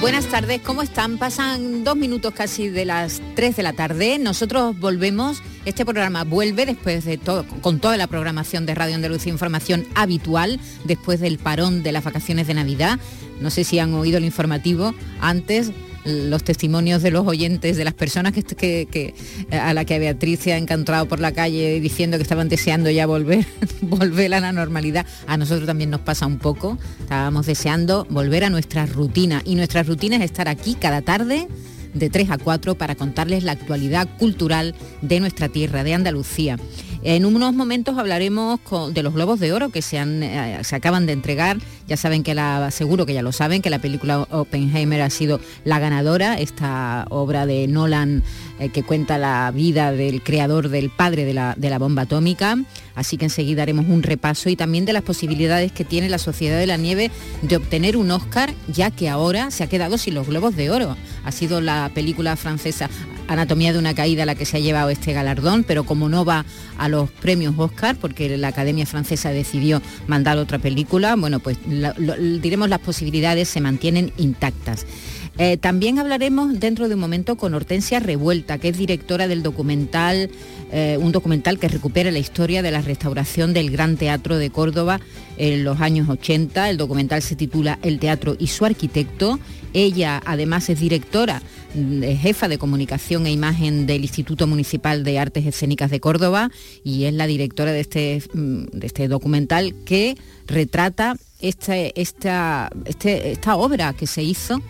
Buenas tardes, ¿cómo están? Pasan dos minutos casi de las 3 de la tarde. Nosotros volvemos, este programa vuelve después de todo, con toda la programación de Radio Andalucía Información habitual, después del parón de las vacaciones de Navidad. No sé si han oído el informativo antes, los testimonios de los oyentes, de las personas que, a la que Beatriz se ha encontrado por la calle diciendo que estaban deseando ya volver, volver a la normalidad. A nosotros también nos pasa un poco. Estábamos deseando volver a nuestra rutina. Y nuestra rutina es estar aquí cada tarde de 3 a 4 para contarles la actualidad cultural de nuestra tierra, de Andalucía. En unos momentos hablaremos de los Globos de Oro que eh, se acaban de entregar. Ya saben que la, seguro que ya lo saben, que la película Oppenheimer ha sido la ganadora, esta obra de Nolan eh, que cuenta la vida del creador, del padre de la, de la bomba atómica. Así que enseguida haremos un repaso y también de las posibilidades que tiene la Sociedad de la Nieve de obtener un Oscar, ya que ahora se ha quedado sin los Globos de Oro. Ha sido la película francesa Anatomía de una caída la que se ha llevado este galardón, pero como no va a los premios Oscar, porque la Academia Francesa decidió mandar otra película, bueno, pues diremos las posibilidades se mantienen intactas. Eh, también hablaremos dentro de un momento con Hortensia Revuelta, que es directora del documental, eh, un documental que recupera la historia de la restauración del Gran Teatro de Córdoba en los años 80. El documental se titula El Teatro y su arquitecto. Ella además es directora, mm, jefa de comunicación e imagen del Instituto Municipal de Artes Escénicas de Córdoba y es la directora de este, mm, este documental que retrata este, este, esta obra que se hizo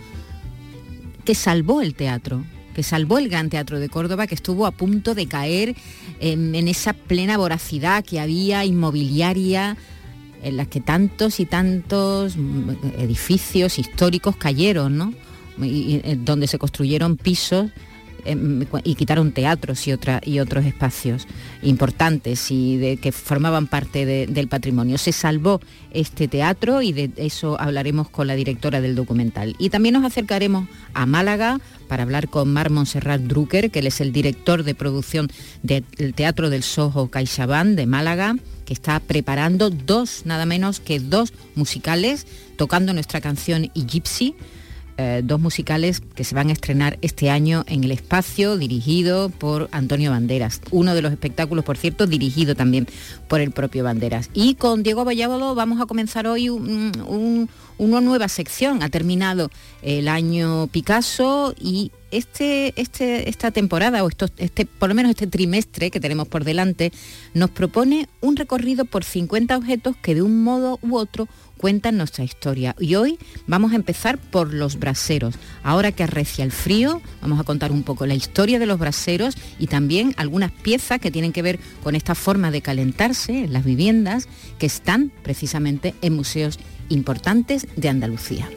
que salvó el teatro, que salvó el Gran Teatro de Córdoba, que estuvo a punto de caer en, esa plena voracidad que había inmobiliaria, en la que tantos y tantos edificios históricos cayeron, ¿no? Eh, donde se construyeron pisos Em, y quitaron teatros y, otra, y otros espacios importantes y de, que formaban parte del patrimonio. Se salvó este teatro y de eso hablaremos con la directora del documental. Y también nos acercaremos a Málaga para hablar con Mar Monserrat Drucker, que él es el director de producción del Teatro del Soho CaixaBank de Málaga que está preparando dos, nada menos que dos musicales, tocando nuestra canción y Gypsy, eh, dos musicales que se van a estrenar este año en el espacio, dirigido por Antonio Banderas. Uno de los espectáculos, por cierto, dirigido también por el propio Banderas. Y con Diego Vallábalo vamos a comenzar hoy una nueva sección. Ha terminado el año Picasso y este, este, esta temporada, o este, por lo menos este trimestre que tenemos por delante, nos propone un recorrido por 50 objetos que de un modo u otro cuentan nuestra historia. Y hoy vamos a empezar por los braseros. Ahora que arrecia el frío, vamos a contar un poco la historia de los braseros y también algunas piezas que tienen que ver con esta forma de calentarse en las viviendas que están precisamente en museos importantes de Andalucía.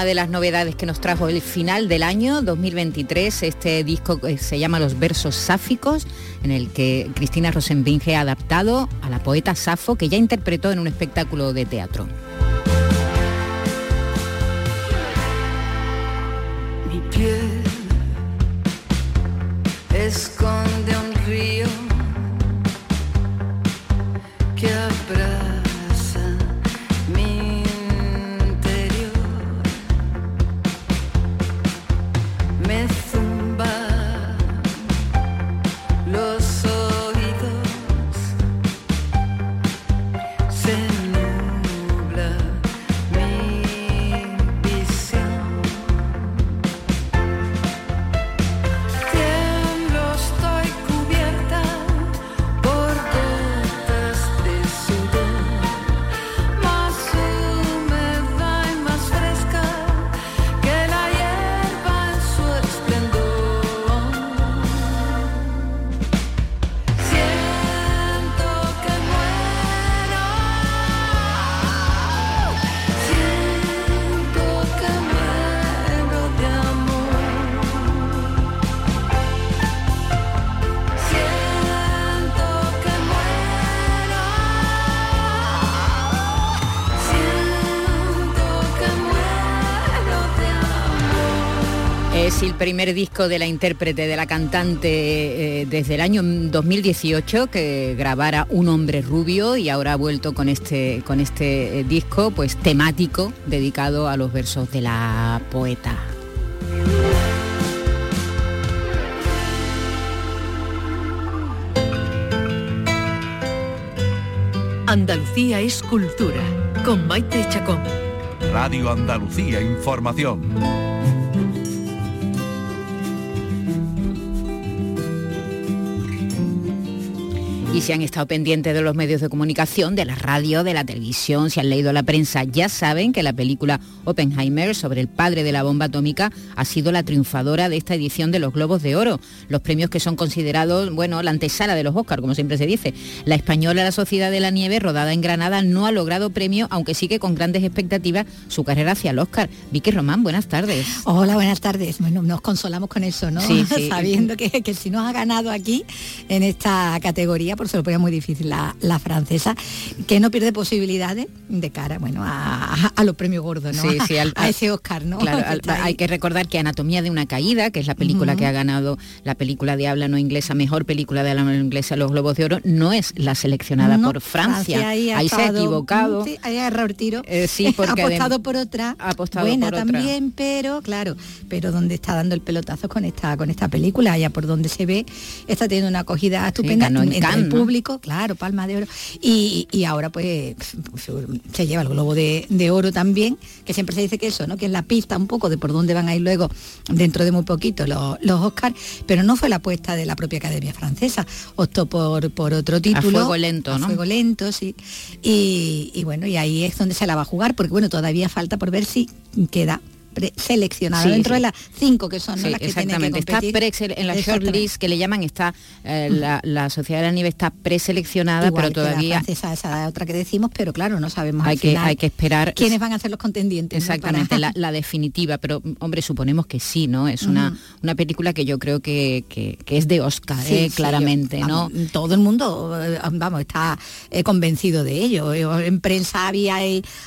Una de las novedades que nos trajo el final del año 2023. Este disco eh, se llama Los versos sáficos, en el que Cristina Rosenbinge ha adaptado a la poeta Safo, que ya interpretó en un espectáculo de teatro. Primer disco de la intérprete, de la cantante, eh, desde el año 2018, que grabara Un hombre rubio y ahora ha vuelto con este, con este eh, disco pues, temático dedicado a los versos de la poeta. Andalucía es cultura, con Maite Chacón. Radio Andalucía Información. Y si han estado pendientes de los medios de comunicación, de la radio, de la televisión, si han leído la prensa, ya saben que la película Oppenheimer sobre el padre de la bomba atómica ha sido la triunfadora de esta edición de los Globos de Oro, los premios que son considerados, bueno, la antesala de los Oscars, como siempre se dice. La española La Sociedad de la Nieve, rodada en Granada, no ha logrado premio, aunque sigue con grandes expectativas su carrera hacia el Oscar. Vicky Román, buenas tardes. Hola, buenas tardes. Bueno, nos consolamos con eso, ¿no? Sí, sí. Sabiendo que, que si nos ha ganado aquí en esta categoría, por se lo ponía muy difícil la, la francesa, que no pierde posibilidades de cara, bueno, a, a los premios gordos, ¿no? Sí, sí, al- a ese Oscar, ¿no? Claro, al- hay que recordar que Anatomía de una caída, que es la película que ha ganado la película de habla no inglesa, mejor película de habla no inglesa, los Globos de Oro, no es la seleccionada No, por Francia. ahí, se ha equivocado. Sí, ahí ha errado el tiro. Eh, sí, porque ha apostado por otra. ha apostado buena por otra. también, pero claro, pero donde está dando el pelotazo con esta con esta película, allá por donde se ve, está teniendo una acogida estupenda ganó en. Público, claro, palma de oro. Y, y ahora pues se lleva el globo de, de oro también, que siempre se dice que eso, ¿no? Que es la pista un poco de por dónde van a ir luego dentro de muy poquito los, los Oscars, pero no fue la apuesta de la propia Academia Francesa, optó por, por otro título. fuego lento, a ¿no? fuego lento, sí. Y, y bueno, y ahí es donde se la va a jugar, porque bueno, todavía falta por ver si queda seleccionada Sí, dentro sí. de las cinco que son ¿no? Sí, las que tienen que exactamente. Está presele- en la shortlist que le llaman está eh, la, la Sociedad de la Nieve está preseleccionada, Igual pero todavía la francesa, esa otra que decimos, pero claro, no sabemos hay al que final hay que esperar quiénes van a ser los contendientes. ¿no? Exactamente, Para- la, la definitiva, pero hombre, suponemos que sí, ¿no? Es una, una película que yo creo que, que- que es de Oscar, ¿eh? claramente, yo- ¿no? todo el mundo, eh, vamos, está eh, convencido de ello. En prensa había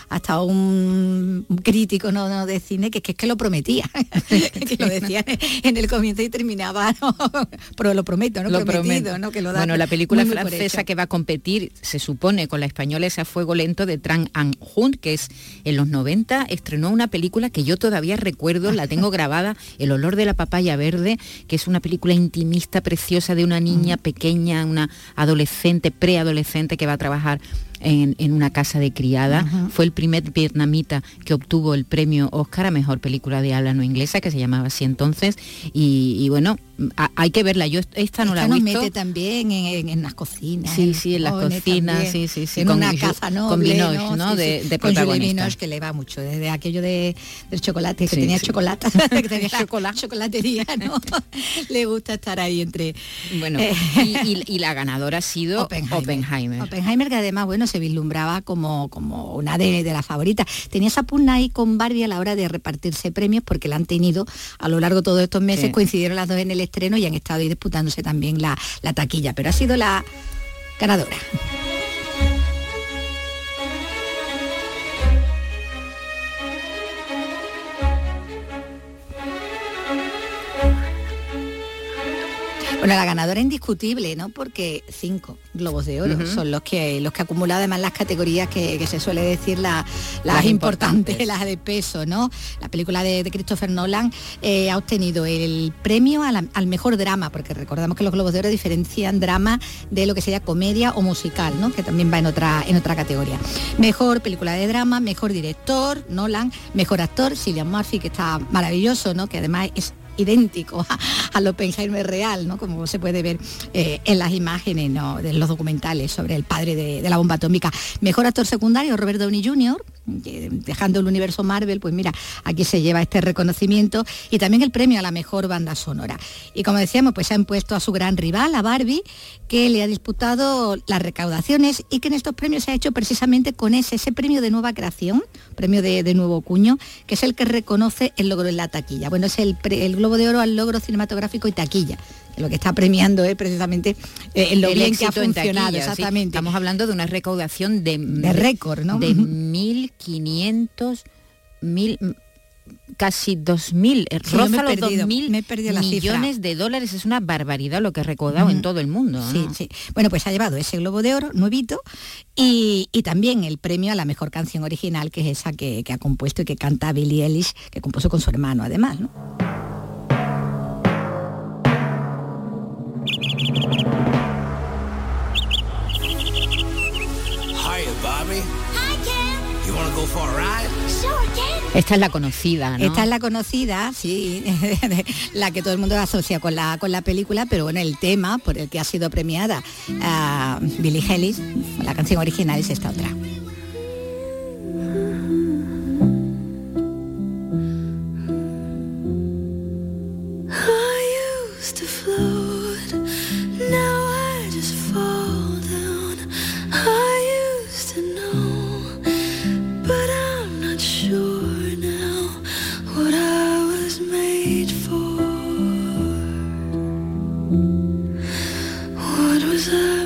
hasta un crítico no, no, de cine que, que es que lo prometía, que lo decía en el comienzo y terminaba, ¿no? pero lo prometo, ¿no? Lo Prometido, prometo. ¿no? Que lo da bueno, la película muy, muy por francesa que va a competir, se supone, con la española ese a fuego lento de Tran An Hun, que es en los 90, estrenó una película que yo todavía recuerdo, la tengo grabada, El olor de la papaya verde, que es una película intimista, preciosa, de una niña pequeña, una adolescente, preadolescente que va a trabajar en, en una casa de criada. Fue el primer vietnamita que obtuvo el premio Oscar a Mejor Película de Habla No Inglesa, que se llamaba así entonces. Y, y bueno, a- hay que verla. Yo est- esta no la he nos visto. mete también en, en- en las cocinas. Sí, sí, en las cocinas, sí, sí, sí, En con una con noble, Binoche, ¿no? Sí, De- sí, de con. Binoche, que le va mucho, desde aquello de, del chocolate, que Sí, tenía chocolate, que tenía la Chocolate. chocolatería, ¿no? le gusta estar ahí entre... Bueno, Eh, y, y- y la ganadora ha sido Oppenheimer. Oppenheimer, que además, bueno, se vislumbraba como, como una de, de las favoritas. Tenía esa pugna ahí con Barbie a la hora de repartirse premios, porque la han tenido a lo largo de todos estos meses, coincidieron las dos en el estreno y han estado ahí disputándose también la, la taquilla, pero ha sido la ganadora. Bueno, la ganadora indiscutible, ¿no? Porque cinco globos de oro son los que los que ha acumulado además las categorías que, que se suele decir la- las, Las importantes, importantes. las de peso, ¿no? La película de, de Christopher Nolan eh, ha obtenido el premio la- al mejor drama, porque recordamos que los globos de oro diferencian drama de lo que sería comedia o musical, ¿no? Que también va en otra en otra categoría. Mejor película de drama, mejor director, Nolan, mejor actor, Cillian Murphy, que está maravilloso, ¿no? Que además es idéntico a, al Oppenheimer real, ¿no? Como se puede ver eh, en las imágenes de los documentales sobre el padre de, de la bomba atómica. Mejor actor secundario, Robert Downey Jr., dejando el universo Marvel, pues mira, aquí se lleva este reconocimiento y también el premio a la mejor banda sonora. Y como decíamos, pues se han puesto a su gran rival, a Barbie, que le ha disputado las recaudaciones y que en estos premios se ha hecho precisamente con ese, ese premio de nueva creación, premio de, nuevo cuño, que es el que reconoce el logro en la taquilla. Bueno, es el, el Globo de Oro al logro cinematográfico y taquilla. Lo que está premiando es precisamente eh, lo El bien que ha funcionado, taquilla, sí. exactamente. Estamos hablando de una recaudación de, De récord, ¿no? De Ujú. 1.500, mil, casi 2.000, eh, Sí, yo me he roza los perdido, 2.000 me he perdido la cifra. millones de dólares. Es una barbaridad lo que ha recaudado en todo el mundo. Sí, ¿no? sí. Bueno, pues ha llevado ese Globo de Oro, nuevito, y, y también el premio a la mejor canción original, que es esa que, que ha compuesto y que canta Billie Eilish, que compuso con su hermano además, ¿no? Esta es la conocida, ¿no? Esta es la conocida, sí, la que todo el mundo asocia con la, con la película, pero bueno, el tema por el que ha sido premiada a Billie Eilish, la canción original es esta otra. closer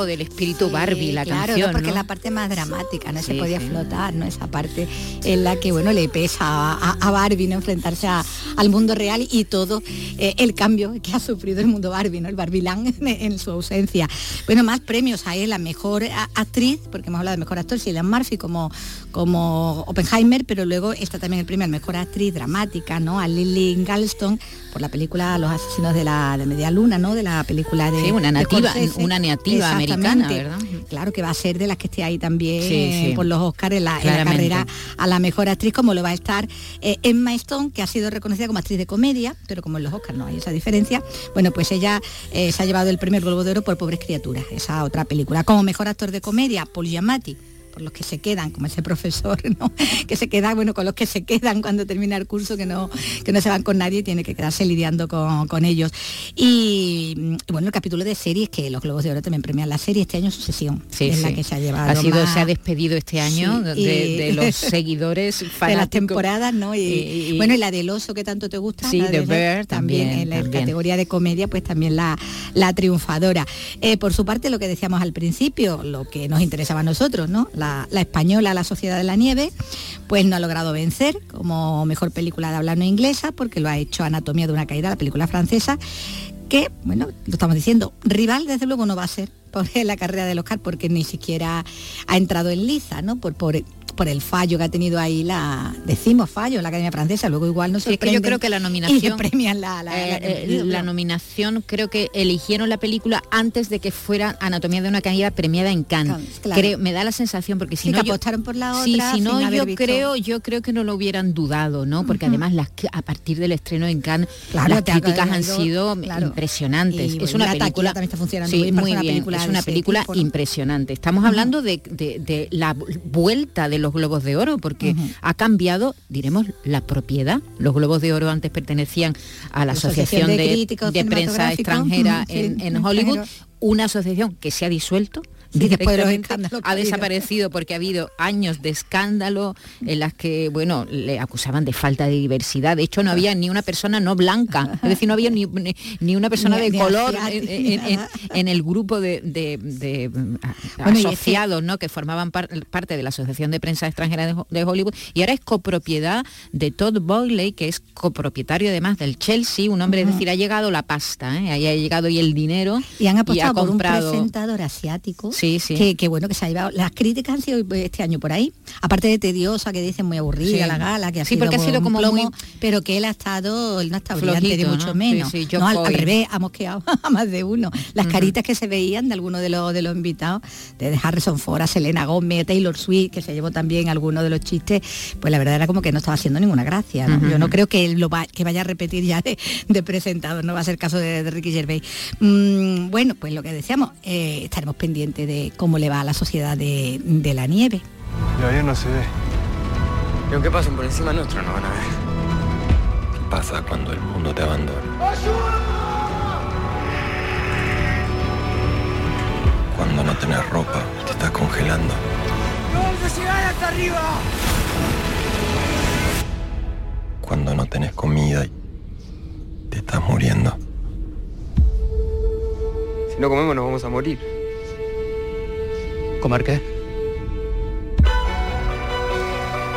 poco del espíritu Barbie, Sí, la claro, canción, ¿no? porque la parte más dramática, no se podía sí. flotar, ¿no? Esa parte en la que, bueno, le pesa a, a- a Barbie, ¿no? Enfrentarse a- al mundo real y todo eh, el cambio que ha sufrido el mundo Barbie, ¿no? El Barbilán en, en su ausencia. Bueno, más premios hay la mejor a- actriz, porque hemos hablado de mejor actor, Cillian Murphy como, como Oppenheimer, pero luego está también el premio a mejor actriz dramática, ¿no? A Lily Galston por la película Los asesinos de la de Media Luna, ¿no? De la película de Sí, una de nativa- Scorsese. una nativa americana, Exactamente. ¿verdad? Claro que va a ser de las que esté ahí también Sí, sí. por los Oscars en la, en la Claramente. carrera a la mejor actriz, como lo va a estar eh, Emma Stone, que ha sido reconocida como actriz de comedia, pero como en los Oscars no hay esa diferencia, bueno, pues ella eh, se ha llevado el primer Globo de Oro por Pobres Criaturas, esa otra película. Como mejor actor de comedia, Paul Giamatti por los que se quedan, como ese profesor, ¿no? que se queda, bueno, con los que se quedan cuando termina el curso, que no, que no se van con nadie, tiene que quedarse lidiando con, con ellos. Y bueno, el capítulo de series, que los Globos de Oro también premian la serie, este año Sucesión, Sí, es la que se ha llevado. Ha sido, más- se ha despedido este año Sí, de, y- de los seguidores fanáticos. de las temporadas, ¿no? Y, bueno, y la del oso que tanto te gusta. Sí, de Bear también, en la también. categoría de comedia, pues también la, la triunfadora. Eh, por su parte, lo que decíamos al principio, lo que nos interesaba a nosotros, ¿no? La, la española, La Sociedad de la Nieve, pues no ha logrado vencer como mejor película de habla no inglesa, porque lo ha hecho Anatomía de una caída, la película francesa, que, bueno, lo estamos diciendo, rival desde luego no va a ser por la carrera del Oscar porque ni siquiera ha entrado en liza, ¿no? Por, por, por el fallo que ha tenido ahí la decimos fallo la Academia Francesa luego igual no se es que yo creo que la nominación premian la, la, eh, eh, la, nominación creo que eligieron la película antes de que fuera Anatomía de una caída premiada en Cannes, creo, me da la sensación porque si sí, no que apostaron por la otra sí, si no yo creo yo creo que no lo hubieran dudado no porque además las a partir del estreno en Cannes las críticas han sido impresionantes. Es una película también está funcionando sí, muy bien es una película impresionante. Estamos hablando de, de, de la vuelta de los globos de oro, porque ha cambiado, diremos, la propiedad. Los globos de oro antes pertenecían a la, Asociación, de, de, Prensa Extranjera en, Hollywood, una asociación que se ha disuelto después de los escándalos ha desaparecido porque ha habido años de escándalo en las que, bueno, le acusaban de falta de diversidad. De hecho, no había ni una persona no blanca, es decir, no había ni, ni una persona de color en, el grupo de, asociados ¿no? que formaban parte de la Asociación de Prensa Extranjera de, Hollywood. Y ahora es copropiedad de Todd Boyley, que es copropietario además del Chelsea, un hombre, es decir, ha llegado la pasta, ¿eh? ahí ha llegado y el dinero y han apostado por un presentador asiático Sí, sí. Que, bueno, que se ha llevado. Las críticas han sido este año por ahí. Aparte de tediosa, que dicen muy aburrida la gala, que ha sí, sido porque ha sido como muy... pero que él ha estado, él no ha estado brillante, ni mucho menos. no, al, revés, ha mosqueado a más de uno. Las caritas que se veían de algunos de los de los invitados, de Harrison Ford, Selena Gomez, Taylor Swift, que se llevó también algunos de los chistes, pues la verdad era como que no estaba haciendo ninguna gracia. Yo no creo que él lo va, que vaya a repetir ya de, de presentado, no va a ser caso de, Ricky Gervais. Mm, bueno, pues lo que decíamos, eh, estaremos pendientes de cómo le va a la sociedad de, de la nieve. Y ayer no se ve. Y aunque pasen por encima nuestro, no van a ver. ¿Qué pasa cuando el mundo te abandona? Cuando no tenés ropa, te estás congelando. ¡No vamos a llegar hasta arriba! Cuando no tenés comida y te estás muriendo. Si no comemos nos vamos a morir. ¿Comer qué?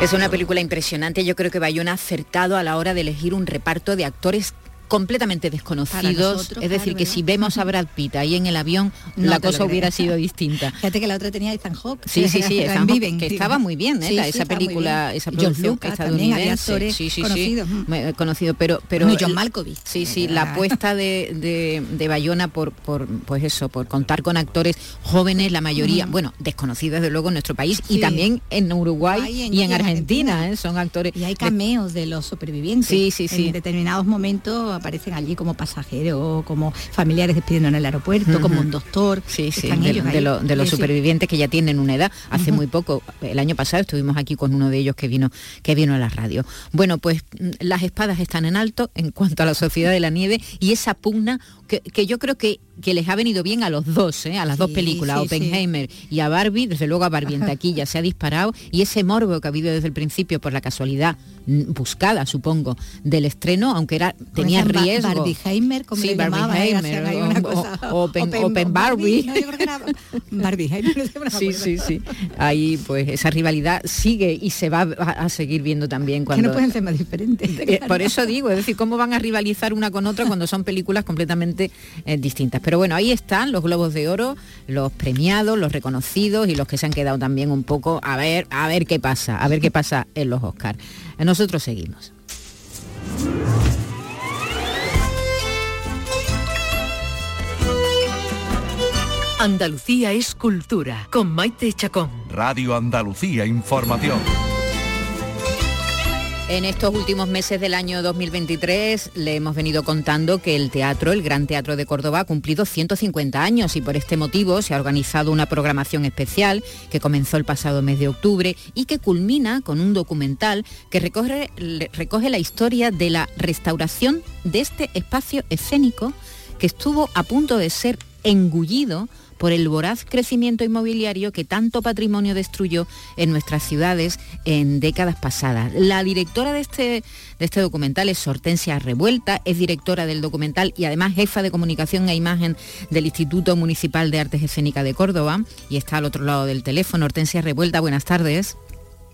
Es una película impresionante. Yo creo que Bayona ha acertado a la hora de elegir un reparto de actores completamente desconocidos. es decir, que si vemos a Brad Pitt ahí en el avión, la cosa hubiera sido distinta. Fíjate que la otra tenía Ethan Hawke. Sí, sí, sí, Ethan Hawke, que estaba muy bien, ¿eh? esa película, esa producción estadounidense. sí, sí, conocidos. sí, conocido, pero, pero John Malkovich. Sí, sí, la apuesta de, de, Bayona por, por, pues eso, por contar con actores jóvenes, la mayoría, bueno, desconocidos desde luego en nuestro país y también en Uruguay y en, Argentina, ¿eh? son actores. Y hay cameos de los supervivientes. Sí, sí, sí. En determinados momentos aparecen allí como pasajeros, como familiares despidiendo en el aeropuerto, como un doctor. Sí, sí, de, los supervivientes que ya tienen una edad. Hace muy poco, el año pasado estuvimos aquí con uno de ellos que vino, que vino a la radio. Bueno, pues mm, las espadas están en alto en cuanto a la sociedad de la nieve y esa pugna que, yo creo que, que, les ha venido bien a los dos, ¿eh? a las dos películas, a Oppenheimer y a Barbie, desde luego a Barbie en taquilla se ha disparado y ese morbo que ha habido desde el principio por la casualidad mm, buscada, supongo, del estreno, aunque era tenía riesgo. Barbieheimer, como sí, Barbieheimer, o, Open, Open, Barbie. sí, sí, sí. Ahí pues esa rivalidad sigue y se va a, seguir viendo también cuando... Que no pueden ser más diferentes. Eh, por eso digo, es decir, ¿cómo van a rivalizar una con otra cuando son películas completamente eh, distintas. Pero bueno, ahí están los globos de oro, los premiados, los reconocidos y los que se han quedado también un poco a ver, a ver qué pasa, a ver qué pasa en los Oscars. Nosotros seguimos. Andalucía es cultura, con Maite Chacón. Radio Andalucía Información. En estos últimos meses del año 2023 le hemos venido contando que el teatro, el Gran Teatro de Córdoba, ha cumplido 150 años y por este motivo se ha organizado una programación especial que comenzó el pasado mes de octubre y que culmina con un documental que recoge, recoge la historia de la restauración de este espacio escénico que estuvo a punto de ser engullido por el voraz crecimiento inmobiliario que tanto patrimonio destruyó en nuestras ciudades en décadas pasadas. La directora de este, de este documental es Hortensia Revuelta, es directora del documental y además jefa de comunicación e imagen del Instituto Municipal de Artes Escénicas de Córdoba y está al otro lado del teléfono. Hortensia Revuelta, buenas tardes.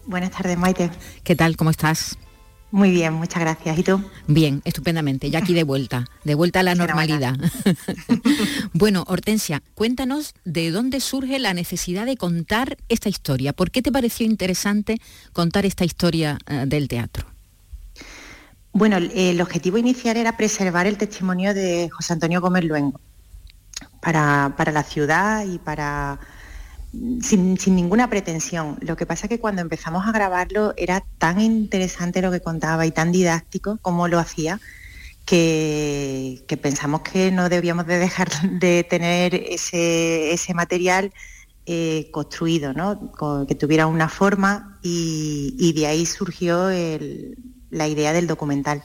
Buenas tardes, Maite. ¿Qué tal? ¿Cómo estás? Muy bien, muchas gracias. ¿Y tú? Bien, estupendamente. Ya aquí de vuelta, de vuelta a la normalidad. Bueno, Hortensia, cuéntanos de dónde surge la necesidad de contar esta historia. ¿Por qué te pareció interesante contar esta historia eh, del teatro? Bueno, el objetivo inicial era preservar el testimonio de José Antonio Gómez Luengo para, la ciudad y para sin, ninguna pretensión. Lo que pasa es que cuando empezamos a grabarlo era tan interesante lo que contaba y tan didáctico como lo hacía que, pensamos que no debíamos de dejar de tener ese, material eh, construido, ¿no? que tuviera una forma y, de ahí surgió la idea del documental.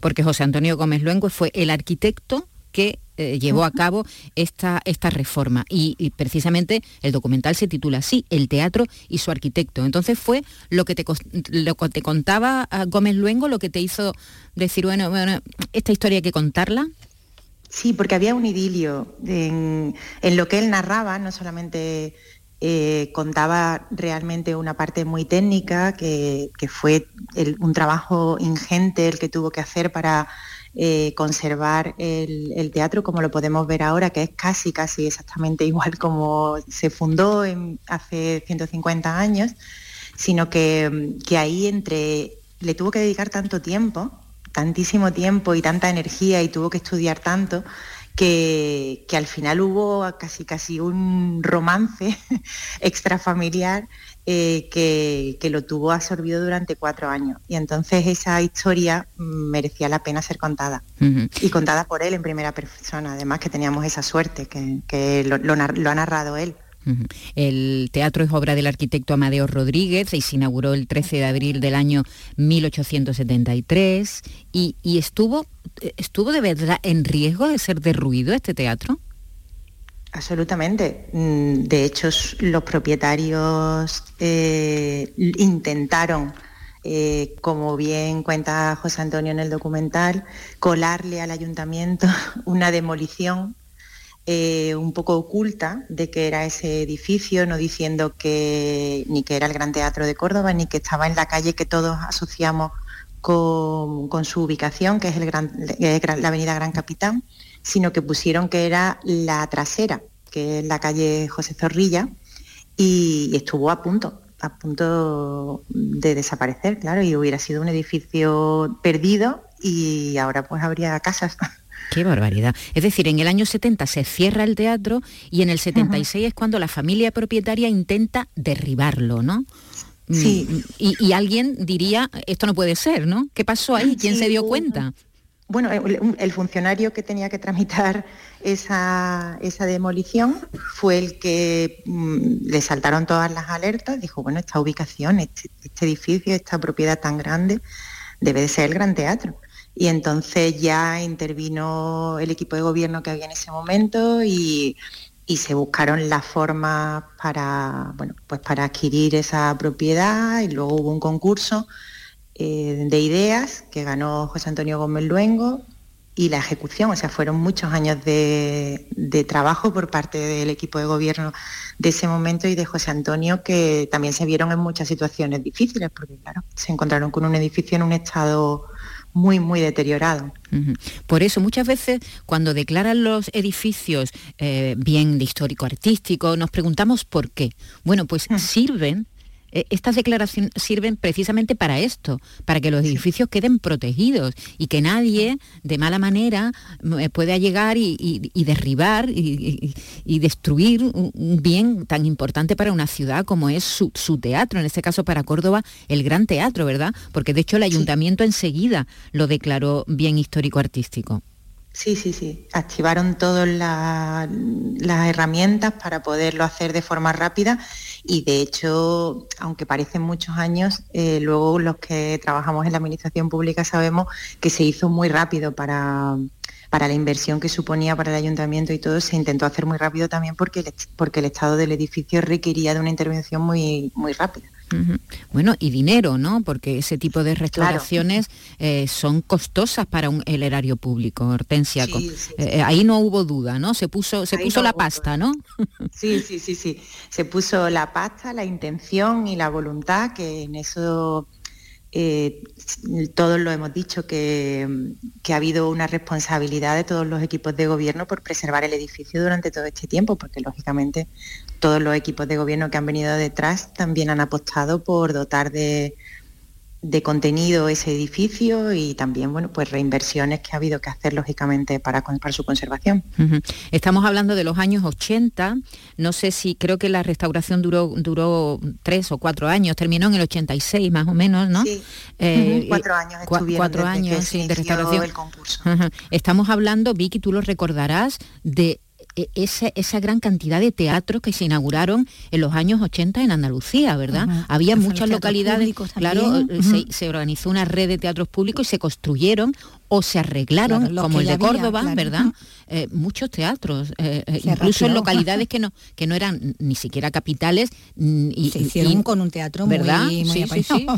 Porque José Antonio Gómez Luengo fue el arquitecto que eh, llevó a cabo esta, esta reforma. Y, precisamente el documental se titula así, El teatro y su arquitecto. Entonces fue lo que te, lo que te contaba ah, Gómez Luengo, lo que te hizo decir, bueno, bueno, esta historia hay que contarla. Sí, porque había un idilio en, lo que él narraba, no solamente eh, contaba realmente una parte muy técnica, que, fue un trabajo ingente el que tuvo que hacer para eh, conservar el, teatro como lo podemos ver ahora, que es casi, casi exactamente igual como se fundó hace 150 años, sino que, ahí entre, le tuvo que dedicar tanto tiempo, tantísimo tiempo y tanta energía y tuvo que estudiar tanto, que, que, al final hubo casi casi un romance extrafamiliar eh, que, lo tuvo absorbido durante cuatro años. Y entonces esa historia merecía la pena ser contada. Y contada por él en primera persona, además que teníamos esa suerte, que, lo, ha narrado él. El teatro es obra del arquitecto Amadeo Rodríguez y se inauguró el 13 de abril del año 1873 y, y estuvo, estuvo de verdad en riesgo de ser derruido este teatro. Absolutamente. Mm, de hecho, los propietarios eh, intentaron, eh, como bien cuenta José Antonio en el documental, colarle al ayuntamiento una demolición eh, un poco oculta de que era ese edificio, no diciendo que ni que era el Gran Teatro de Córdoba, ni que estaba en la calle que todos asociamos con, su ubicación, que es la Avenida Gran Capitán sino que pusieron que era la trasera, que es la calle José Zorrilla, y, estuvo a punto, a punto de desaparecer, claro, y hubiera sido un edificio perdido y ahora pues habría casas. Qué barbaridad. Es decir, en el año 70 se cierra el teatro y en el 76 es cuando la familia propietaria intenta derribarlo, ¿no? Sí. Mm, y, alguien diría, esto no puede ser, ¿no? ¿Qué pasó ahí? ¿Quién se dio cuenta? Bueno, el, funcionario que tenía que tramitar esa, demolición fue el que mm, le saltaron todas las alertas, dijo, bueno, esta ubicación, este, este, edificio, esta propiedad tan grande, debe de ser el Gran Teatro. Y entonces ya intervino el equipo de gobierno que había en ese momento y, y se buscaron las formas para, bueno, pues para adquirir esa propiedad y luego hubo un concurso eh, de ideas que ganó José Antonio Gómez Luengo y la ejecución, o sea, fueron muchos años de, trabajo por parte del equipo de gobierno de ese momento y de José Antonio que también se vieron en muchas situaciones difíciles, porque claro, se encontraron con un edificio en un estado muy, muy deteriorado. Por eso muchas veces cuando declaran los edificios eh, bien de histórico artístico, nos preguntamos por qué. Bueno, pues sirven eh, estas declaraciones sirven precisamente para esto, para que los edificios queden protegidos y que nadie de mala manera eh, pueda llegar y, derribar y, destruir un bien tan importante para una ciudad como es su, teatro, en este caso para Córdoba, el Gran Teatro, ¿verdad? Porque de hecho el ayuntamiento enseguida lo declaró bien histórico-artístico. Sí, sí, sí. Activaron todas las herramientas para poderlo hacer de forma rápida y de hecho, aunque parecen muchos años, eh, luego los que trabajamos en la administración pública sabemos que se hizo muy rápido para, para la inversión que suponía para el ayuntamiento y todo, se intentó hacer muy rápido también porque el, porque el estado del edificio requería de una intervención muy, muy rápida. Bueno, y dinero, ¿no? Porque ese tipo de restauraciones eh, son costosas para un, el erario público, Hortensia. Eh, ahí no hubo duda, ¿no? Se puso, se puso la pasta, ¿no? Sí, sí, sí, sí. Se puso la pasta, la intención y la voluntad, que en eso eh, todos lo hemos dicho, que, que, ha habido una responsabilidad de todos los equipos de gobierno por preservar el edificio durante todo este tiempo, porque lógicamente todos los equipos de gobierno que han venido detrás también han apostado por dotar de, de contenido ese edificio y también bueno pues reinversiones que ha habido que hacer lógicamente para, para su conservación. Estamos hablando de los años 80, no sé si creo que la restauración duró duró tres o cuatro años, terminó en el 86 más o menos, ¿no? Sí. Eh, cuatro años cuatro años de restauración. El concurso. Estamos hablando, Vicky, tú lo recordarás, de esa, esa, gran cantidad de teatros que se inauguraron en los años 80 en Andalucía, ¿verdad? Había muchas localidades, claro, eh, se, organizó una red de teatros públicos y se construyeron o se arreglaron, como el de Córdoba, ¿verdad? Eh, muchos teatros, eh, incluso en localidades que no, que no eran ni siquiera capitales. Y, se hicieron con un teatro ¿verdad? muy, sí,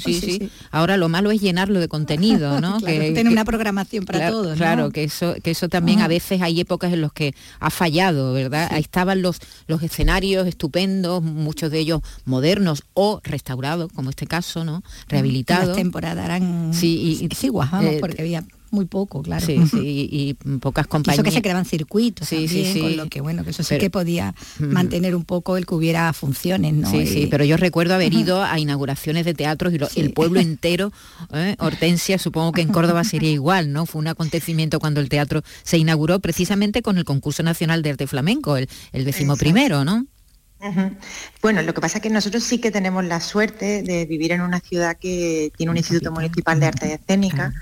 sí, sí, Ahora lo malo es llenarlo de contenido, ¿no? que, tener una programación para todos. Claro, que eso, que eso también a veces hay épocas en las que ha fallado, ¿verdad? Ahí estaban los, los escenarios estupendos, muchos de ellos modernos o restaurados, como este caso, ¿no? Rehabilitados. Las temporadas eran sí, y, igual, porque había muy poco, claro. Sí, sí, y, pocas compañías. Eso que se creaban circuitos sí, también, sí, con lo que bueno, que eso sí que podía mantener un poco el que hubiera funciones, ¿no? Sí, sí, pero yo recuerdo haber ido a inauguraciones de teatros y el pueblo entero, ¿eh? Hortensia, supongo que en Córdoba sería igual, ¿no? Fue un acontecimiento cuando el teatro se inauguró precisamente con el concurso nacional de arte flamenco, el, el decimoprimero, ¿no? Bueno, lo que pasa es que nosotros sí que tenemos la suerte de vivir en una ciudad que tiene un Instituto Municipal de Arte Escénica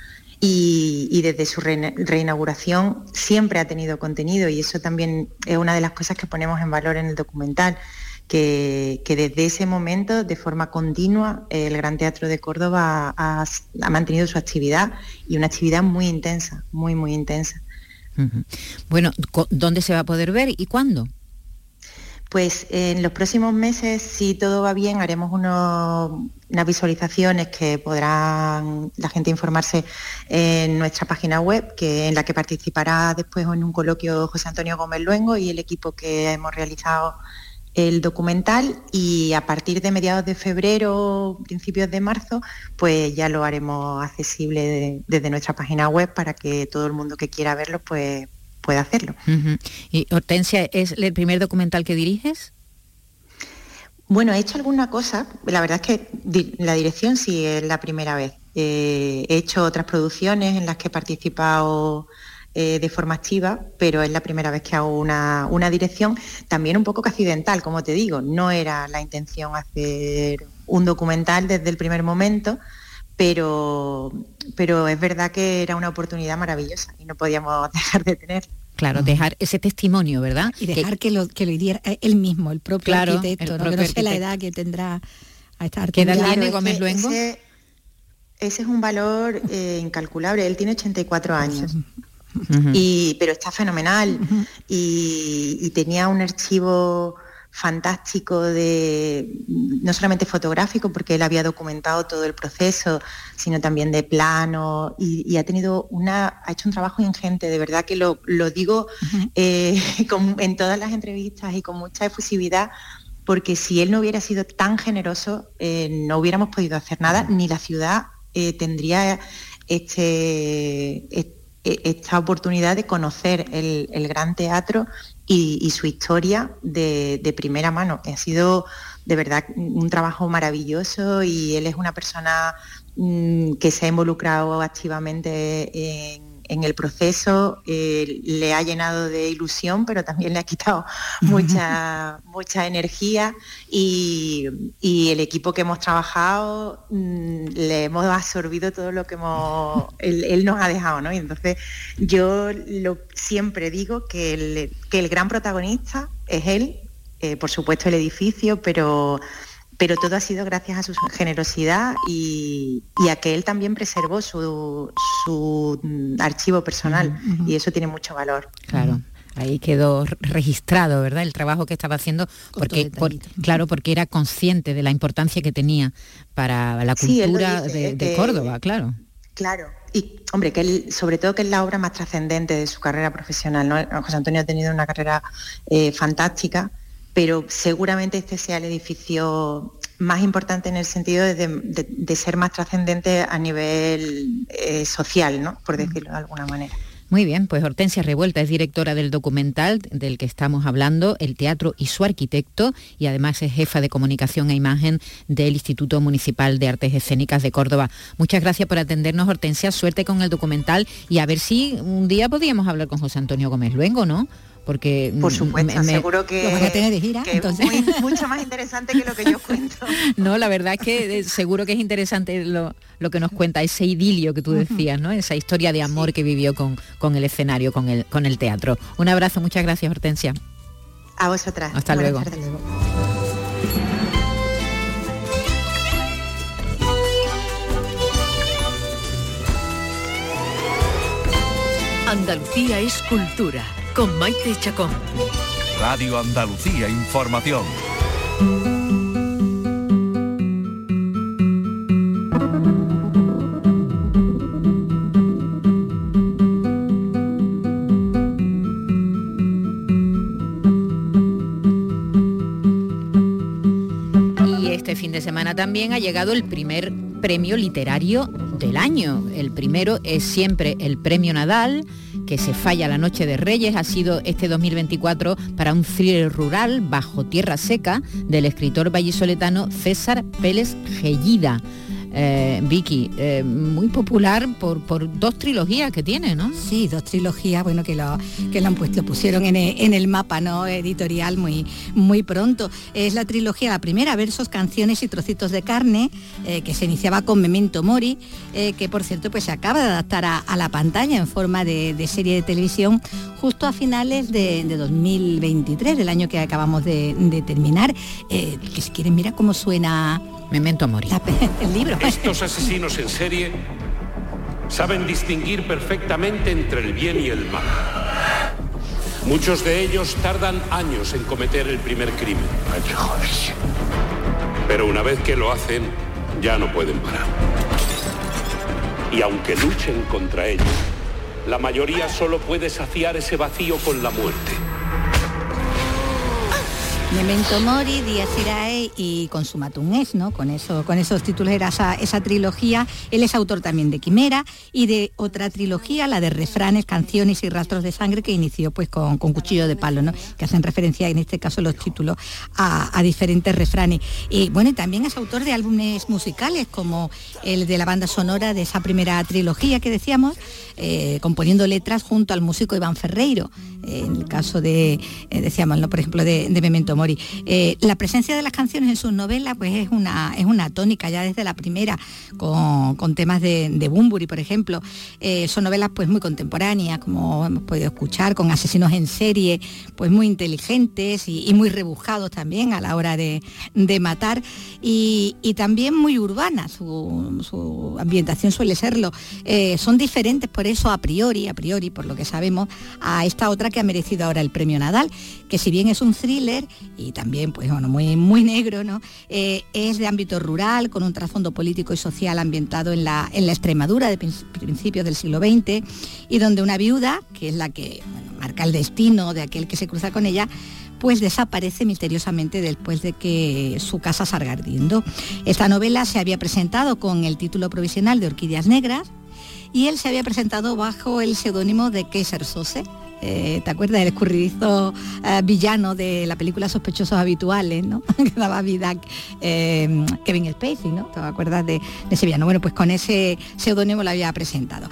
y, desde su reinauguración siempre ha tenido contenido y eso también es una de las cosas que ponemos en valor en el documental, que, desde ese momento, de forma continua, el Gran Teatro de Córdoba ha, mantenido su actividad y una actividad muy intensa, muy, muy intensa. Bueno, ¿dónde se va a poder ver y cuándo? Pues en los próximos meses, si todo va bien, haremos unas visualizaciones que podrán la gente informarse en nuestra página web, que en la que participará después en un coloquio José Antonio Gómez Luengo y el equipo que hemos realizado el documental. Y a partir de mediados de febrero, principios de marzo, pues ya lo haremos accesible desde nuestra página web para que todo el mundo que quiera verlo pues puede hacerlo. ¿Y Hortensia, es el primer documental que diriges? Bueno, he hecho alguna cosa, la verdad es que la dirección sí es la primera vez. Eh, he hecho otras producciones en las que he participado eh, de forma activa, pero es la primera vez que hago una, una, dirección, también un poco accidental, como te digo. No era la intención hacer un documental desde el primer momento, pero, pero es verdad que era una oportunidad maravillosa y no podíamos dejar de tener. Claro, dejar ese testimonio, ¿verdad? Y dejar que, lo que lo diera él mismo, el propio arquitecto, ¿no? sé la edad que tendrá a esta ¿Qué edad tiene Gómez Luengo? Ese, es un valor eh, incalculable, él tiene 84 años. y, pero está fenomenal y, y, tenía un archivo fantástico de no solamente fotográfico porque él había documentado todo el proceso sino también de plano y, ha tenido una ha hecho un trabajo ingente de verdad que lo, digo eh, en todas las entrevistas y con mucha efusividad porque si él no hubiera sido tan generoso eh, no hubiéramos podido hacer nada ni la ciudad eh, tendría este, e, esta oportunidad de conocer el, el gran teatro y, su historia de, primera mano. Ha sido de verdad un trabajo maravilloso y él es una persona mm, que se ha involucrado activamente en en el proceso eh, le ha llenado de ilusión, pero también le ha quitado mucha, mucha energía y, el equipo que hemos trabajado mm, le hemos absorbido todo lo que hemos, él, nos ha dejado, ¿no? Y entonces yo lo, siempre digo que el, que el gran protagonista es él, eh, por supuesto el edificio, pero pero todo ha sido gracias a su generosidad y, a que él también preservó su, mm, archivo personal y eso tiene mucho valor. Claro. Ahí quedó registrado, ¿verdad? El trabajo que estaba haciendo, porque, claro, porque era consciente de la importancia que tenía para la cultura de, Córdoba, claro. Claro, y hombre, que él, sobre todo que es la obra más trascendente de su carrera profesional, ¿no? José Antonio ha tenido una carrera eh, fantástica, pero seguramente este sea el edificio más importante en el sentido de, de- de ser más trascendente a nivel eh, social, ¿no? por decirlo de alguna manera. Muy bien, pues Hortensia Revuelta es directora del documental del que estamos hablando, El Teatro y su arquitecto, y además es jefa de comunicación e imagen del Instituto Municipal de Artes Escénicas de Córdoba. Muchas gracias por atendernos, Hortensia. Suerte con el documental y a ver si un día podríamos hablar con José Antonio Gómez Luengo, ¿no? Porque Por mm, supuesto, me- me- seguro que, Lo van a tener de gira, que entonces. muy- mucho más interesante que lo que yo cuento. No, la verdad es que eh, seguro que es interesante lo, lo que nos cuenta, ese idilio que tú decías, ¿no? Esa historia de amor que vivió con, con el escenario, con el, con el teatro. Un abrazo, muchas gracias, Hortensia. A vosotras. Hasta Buenas luego. tardes. Andalucía es cultura, con Maite Chacón. Radio Andalucía Información. Y este fin de semana también ha llegado el primer premio literario del año. El primero es siempre el premio Nadal, que se falla la noche de Reyes. Ha sido este 2024 para un thriller rural bajo tierra seca del escritor vallisoletano César Pérez Gellida. Eh, Vicky, eh, muy popular por, por dos trilogías que tiene, ¿no? Sí, dos trilogías, bueno, que lo, que lo han puesto, lo pusieron en el, en el mapa no editorial muy, muy pronto. Es la trilogía, la primera, versos, canciones y trocitos de carne, eh, que se iniciaba con Memento Mori, que por cierto pues se acaba de adaptar a, a la pantalla en forma de, de serie de televisión justo a finales de, de 2023, del año que acabamos de, de terminar. Que si quieren, mira cómo suena Memento Mori. el libro. Estos asesinos en serie saben distinguir perfectamente entre el bien y el mal. Muchos de ellos tardan años en cometer el primer crimen. Pero una vez que lo hacen, ya no pueden parar. Y aunque luchen contra ellos, la mayoría solo puede saciar ese vacío con la muerte. Memento Mori, Díaz Irae y Consumatum Es, ¿no? Con, eso, con esos títulos era esa, esa trilogía. Él es autor también de Quimera y de otra trilogía, la de refranes, canciones y rastros de sangre, que inició pues con, con Cuchillo de Palo, ¿no? Que hacen referencia en este caso los títulos a, diferentes refranes. Y bueno, y también es autor de álbumes musicales, como el de la banda sonora de esa primera trilogía que decíamos, eh, componiendo letras junto al músico Iván Ferreiro. En el caso de, eh, decíamos, ¿no? por ejemplo, de Memento Mori. Eh, la presencia de las canciones en sus novelas pues es una, es una tónica ya desde la primera, con, con temas de, de Bumburi, por ejemplo. Eh, son novelas pues muy contemporáneas, como hemos podido escuchar, con asesinos en serie, pues muy inteligentes y, muy rebujados también a la hora de, de matar. Y, también muy urbanas, su, su ambientación suele serlo. Eh, son diferentes por eso a priori, a priori, por lo que sabemos, a esta otra que ha merecido ahora el premio Nadal, que si bien es un thriller y también pues bueno, muy, muy negro, ¿no? Eh, es de ámbito rural, con un trasfondo político y social ambientado en la, en la Extremadura de prin- principios del siglo XX, y donde una viuda, que es la que marca el destino de aquel que se cruza con ella, pues desaparece misteriosamente después de que su casa salga ardiendo. Esta novela se había presentado con el título provisional de Orquídeas Negras y él se había presentado bajo el seudónimo de Kaiser Sose. Eh, ¿Te acuerdas del escurridizo eh, villano de la película Sospechosos Habituales, ¿no? que daba vida eh, Kevin Spacey, ¿no? ¿Te acuerdas de, de ese villano? Bueno, pues con ese seudónimo lo había presentado.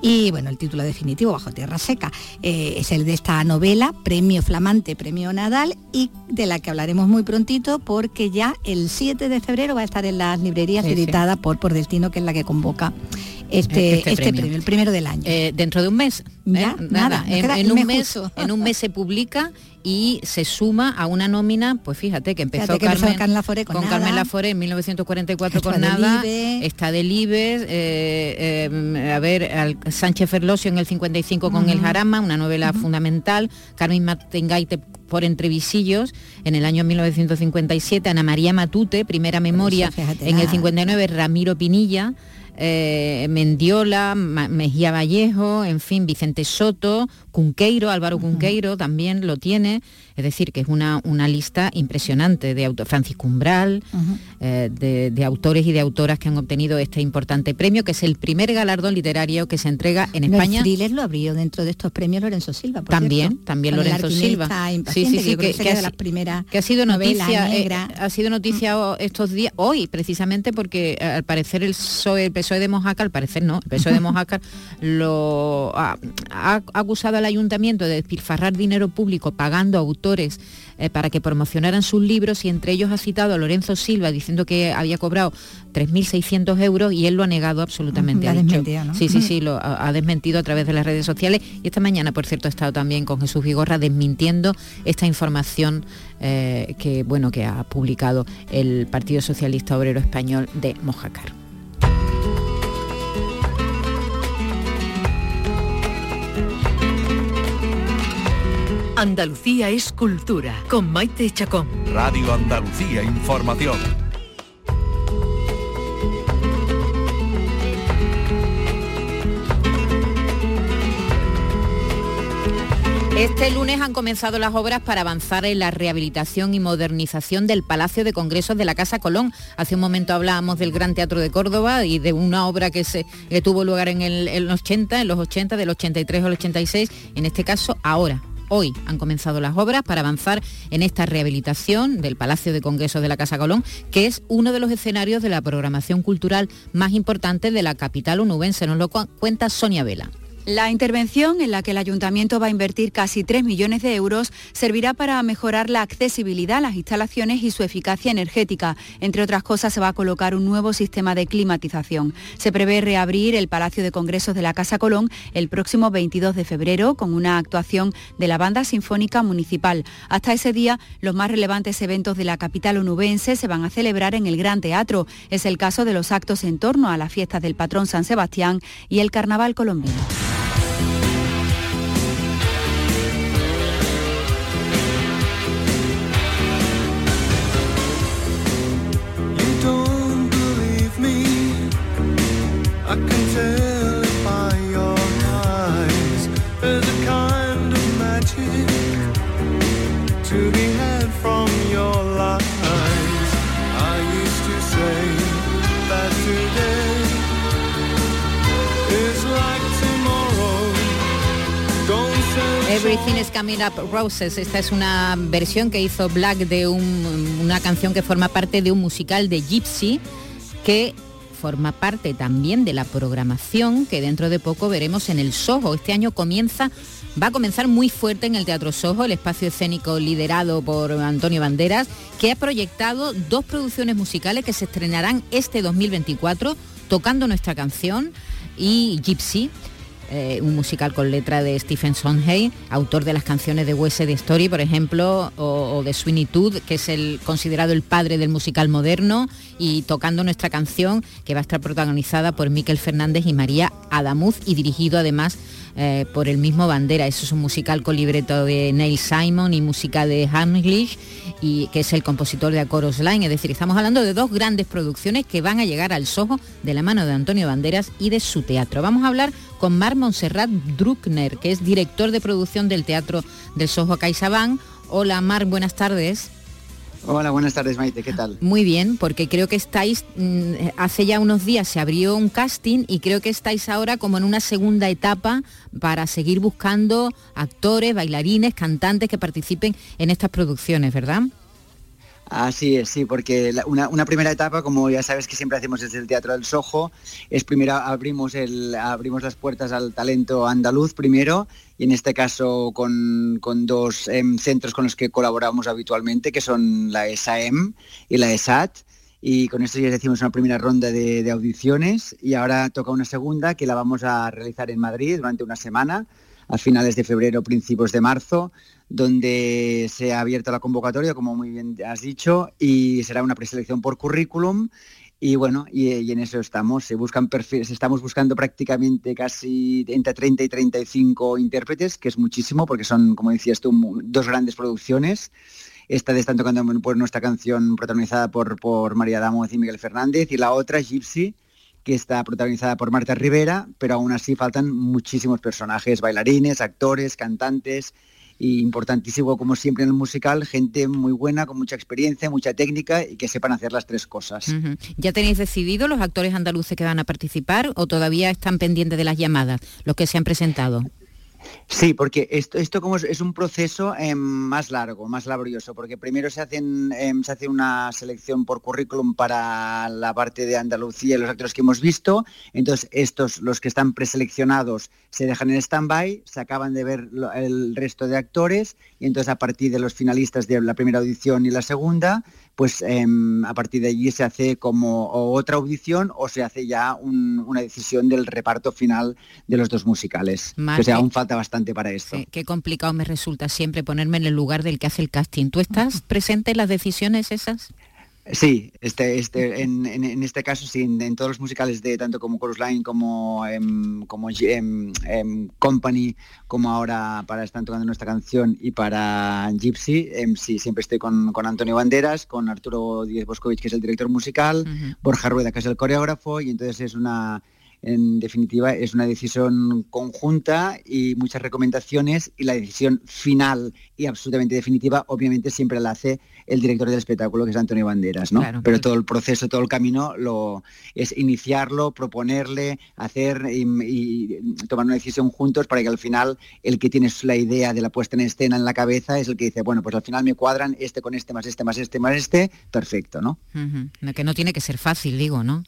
Y bueno, el título definitivo, Bajo Tierra Seca, eh, es el de esta novela, Premio Flamante, Premio Nadal, y de la que hablaremos muy prontito porque ya el 7 de febrero va a estar en las librerías Sí, sí. editada por Por Destino, que es la que convoca este, Este este, premio. premio. el primero del año. Eh, dentro de un mes. ¿eh? Ya, nada, En, un mes en un mes se publica y se suma a una nómina, pues fíjate que empezó, Fíjate que empezó Carmen, Carmen con Carmen Nada. Laforet en 1944 Está con nada, está del Ibes, eh, eh, a ver, al Sánchez Ferlosio en el 55 con El. Jarama, una novela fundamental, Carmen Martengaite por Entrevisillos en el año 1957, Ana María Matute, primera memoria fíjate en el nada. 59, Ramiro Pinilla, eh, Mendiola, Mejía Vallejo, en fin, Vicente Soto, Cunqueiro, Álvaro Cunqueiro también lo tiene, es decir, que es una, una lista impresionante de autores, Francisco Umbral, eh, de, autores y de autoras que han obtenido este importante premio, que es el primer galardón literario que se entrega en España. El lo abrió dentro de estos premios Lorenzo Silva. también, también Lorenzo Silva. Sí, sí, sí, que, ha, las primeras que ha sido noticia, eh, ha sido noticia estos días, hoy precisamente porque eh, al parecer el PSOE, el PSOE de Mojaca, al parecer no, el PSOE de Mojaca lo ha, ha acusado al ayuntamiento de despilfarrar dinero público pagando autores eh, para que promocionaran sus libros y entre ellos ha citado a Lorenzo Silva diciendo que había cobrado 3.600 euros y él lo ha negado absolutamente. ha Sí, sí, sí, lo ha, desmentido a través de las redes sociales y esta mañana, por cierto, ha estado también con Jesús Vigorra desmintiendo esta información eh, que, bueno, que ha publicado el Partido Socialista Obrero Español de Mojácar. Andalucía es cultura, con Maite Chacón. Radio Andalucía Información. Este lunes han comenzado las obras para avanzar en la rehabilitación y modernización del Palacio de Congresos de la Casa Colón. Hace un momento hablábamos del Gran Teatro de Córdoba y de una obra que, se, tuvo lugar en, el, en los 80, en los 80, del 83 al 86, en este caso ahora, Hoy han comenzado las obras para avanzar en esta rehabilitación del Palacio de Congresos de la Casa Colón, que es uno de los escenarios de la programación cultural más importante de la capital onubense. Nos lo cuenta Sonia Vela. La intervención, en la que el ayuntamiento va a invertir casi 3 millones de euros, servirá para mejorar la accesibilidad a las instalaciones y su eficacia energética. Entre otras cosas, se va a colocar un nuevo sistema de climatización. Se prevé reabrir el Palacio de Congresos de la Casa Colón el próximo 22 de febrero con una actuación de la Banda Sinfónica Municipal. Hasta ese día, los más relevantes eventos de la capital onubense se van a celebrar en el Gran Teatro. Es el caso de los actos en torno a las fiestas del patrón San Sebastián y el Carnaval colombiano. Everything is Coming Up Roses. Esta es una versión que hizo Black de una canción que forma parte de un musical de Gypsy que forma parte también de la programación que dentro de poco veremos en el Soho. Este año comienza, va a comenzar muy fuerte en el Teatro Soho, el espacio escénico liderado por Antonio Banderas, que ha proyectado dos producciones musicales que se estrenarán este 2024, tocando nuestra canción y Gypsy. Eh, un musical con letra de Stephen Sondheim, autor de las canciones de West Side Story, por ejemplo, o, de Sweeney Todd, que es el considerado el padre del musical moderno, y tocando nuestra canción, que va a estar protagonizada por Miquel Fernández y María Adamuz, y dirigido además eh, por el mismo Bandera. Eso es un musical con libreto de Neil Simon y música de Hamlish, y que es el compositor de Acoros Line. Es decir, estamos hablando de dos grandes producciones que van a llegar al Soho de la mano de Antonio Banderas y de su teatro. Vamos a hablar con Mar Montserrat Druckner, que es director de producción del Teatro del Soho CaixaBank. Hola Mar, buenas tardes. Hola, buenas tardes Maite, ¿qué tal? Muy bien, porque creo que estáis, mm, hace ya unos días se abrió un casting y creo que estáis ahora como en una segunda etapa para seguir buscando actores, bailarines, cantantes que participen en estas producciones, ¿verdad? Así es, sí, porque una, primera etapa, como ya sabes que siempre hacemos desde el Teatro del Sojo, es primero abrimos, el, abrimos las puertas al talento andaluz primero, y en este caso con, dos em, centros con los que colaboramos habitualmente, que son la ESAEM y la ESAT, y con esto ya decimos una primera ronda de audiciones, y ahora toca una segunda que la vamos a realizar en Madrid durante una semana, a finales de febrero, principios de marzo, donde se ha abierto la convocatoria, como muy bien has dicho, y será una preselección por currículum. Y bueno, y, en eso estamos. Se buscan estamos buscando prácticamente casi entre 30 y 35 intérpretes, que es muchísimo, porque son, como decías tú, dos grandes producciones. Esta de Están tocando por nuestra canción protagonizada por, por María Damos y Miguel Fernández, y la otra, Gypsy, que está protagonizada por Marta Rivera, pero aún así faltan muchísimos personajes, bailarines, actores, cantantes, y importantísimo como siempre en el musical, gente muy buena, con mucha experiencia, mucha técnica y que sepan hacer las tres cosas. ¿Ya tenéis decidido los actores andaluces que van a participar o todavía están pendientes de las llamadas, los que se han presentado? Sí, porque esto, esto como es, un proceso em, más largo, más laborioso, porque primero se, hacen, em, se hace una selección por currículum para la parte de Andalucía y los actores que hemos visto, entonces estos, los que están preseleccionados, se dejan en stand-by, se acaban de ver el resto de actores y entonces a partir de los finalistas de la primera audición y la segunda, pues em, a partir de allí se hace como otra audición o se hace ya un- una decisión del reparto final de los dos musicales. Más o sea, aún falta bastante para esto. Sí, qué complicado me resulta siempre ponerme en el lugar del que hace el casting. ¿Tú estás presente en las decisiones esas? Sí, este, este, en, en- en este caso sí, en, en todos los musicales de tanto como Chorus Line como, em, como em, em, Company, como ahora para Están tocando nuestra canción y para Gypsy, sí, siempre estoy con, con Antonio Banderas, con Arturo Díez Boscovich, que es el director musical, Borja Rueda, que es el coreógrafo, y entonces es una, en definitiva, es una decisión conjunta y muchas recomendaciones y la decisión final y absolutamente definitiva, obviamente siempre la hace el director del espectáculo, que es Antonio Banderas, ¿no? Claro. Pero todo el proceso, todo el camino lo es iniciarlo, proponerle, hacer y, y tomar una decisión juntos para que al final el que tiene la idea de la puesta en escena en la cabeza es el que dice, bueno, pues al final me cuadran este con este más este más este más este, perfecto. No, Que no tiene que ser fácil, digo, ¿no?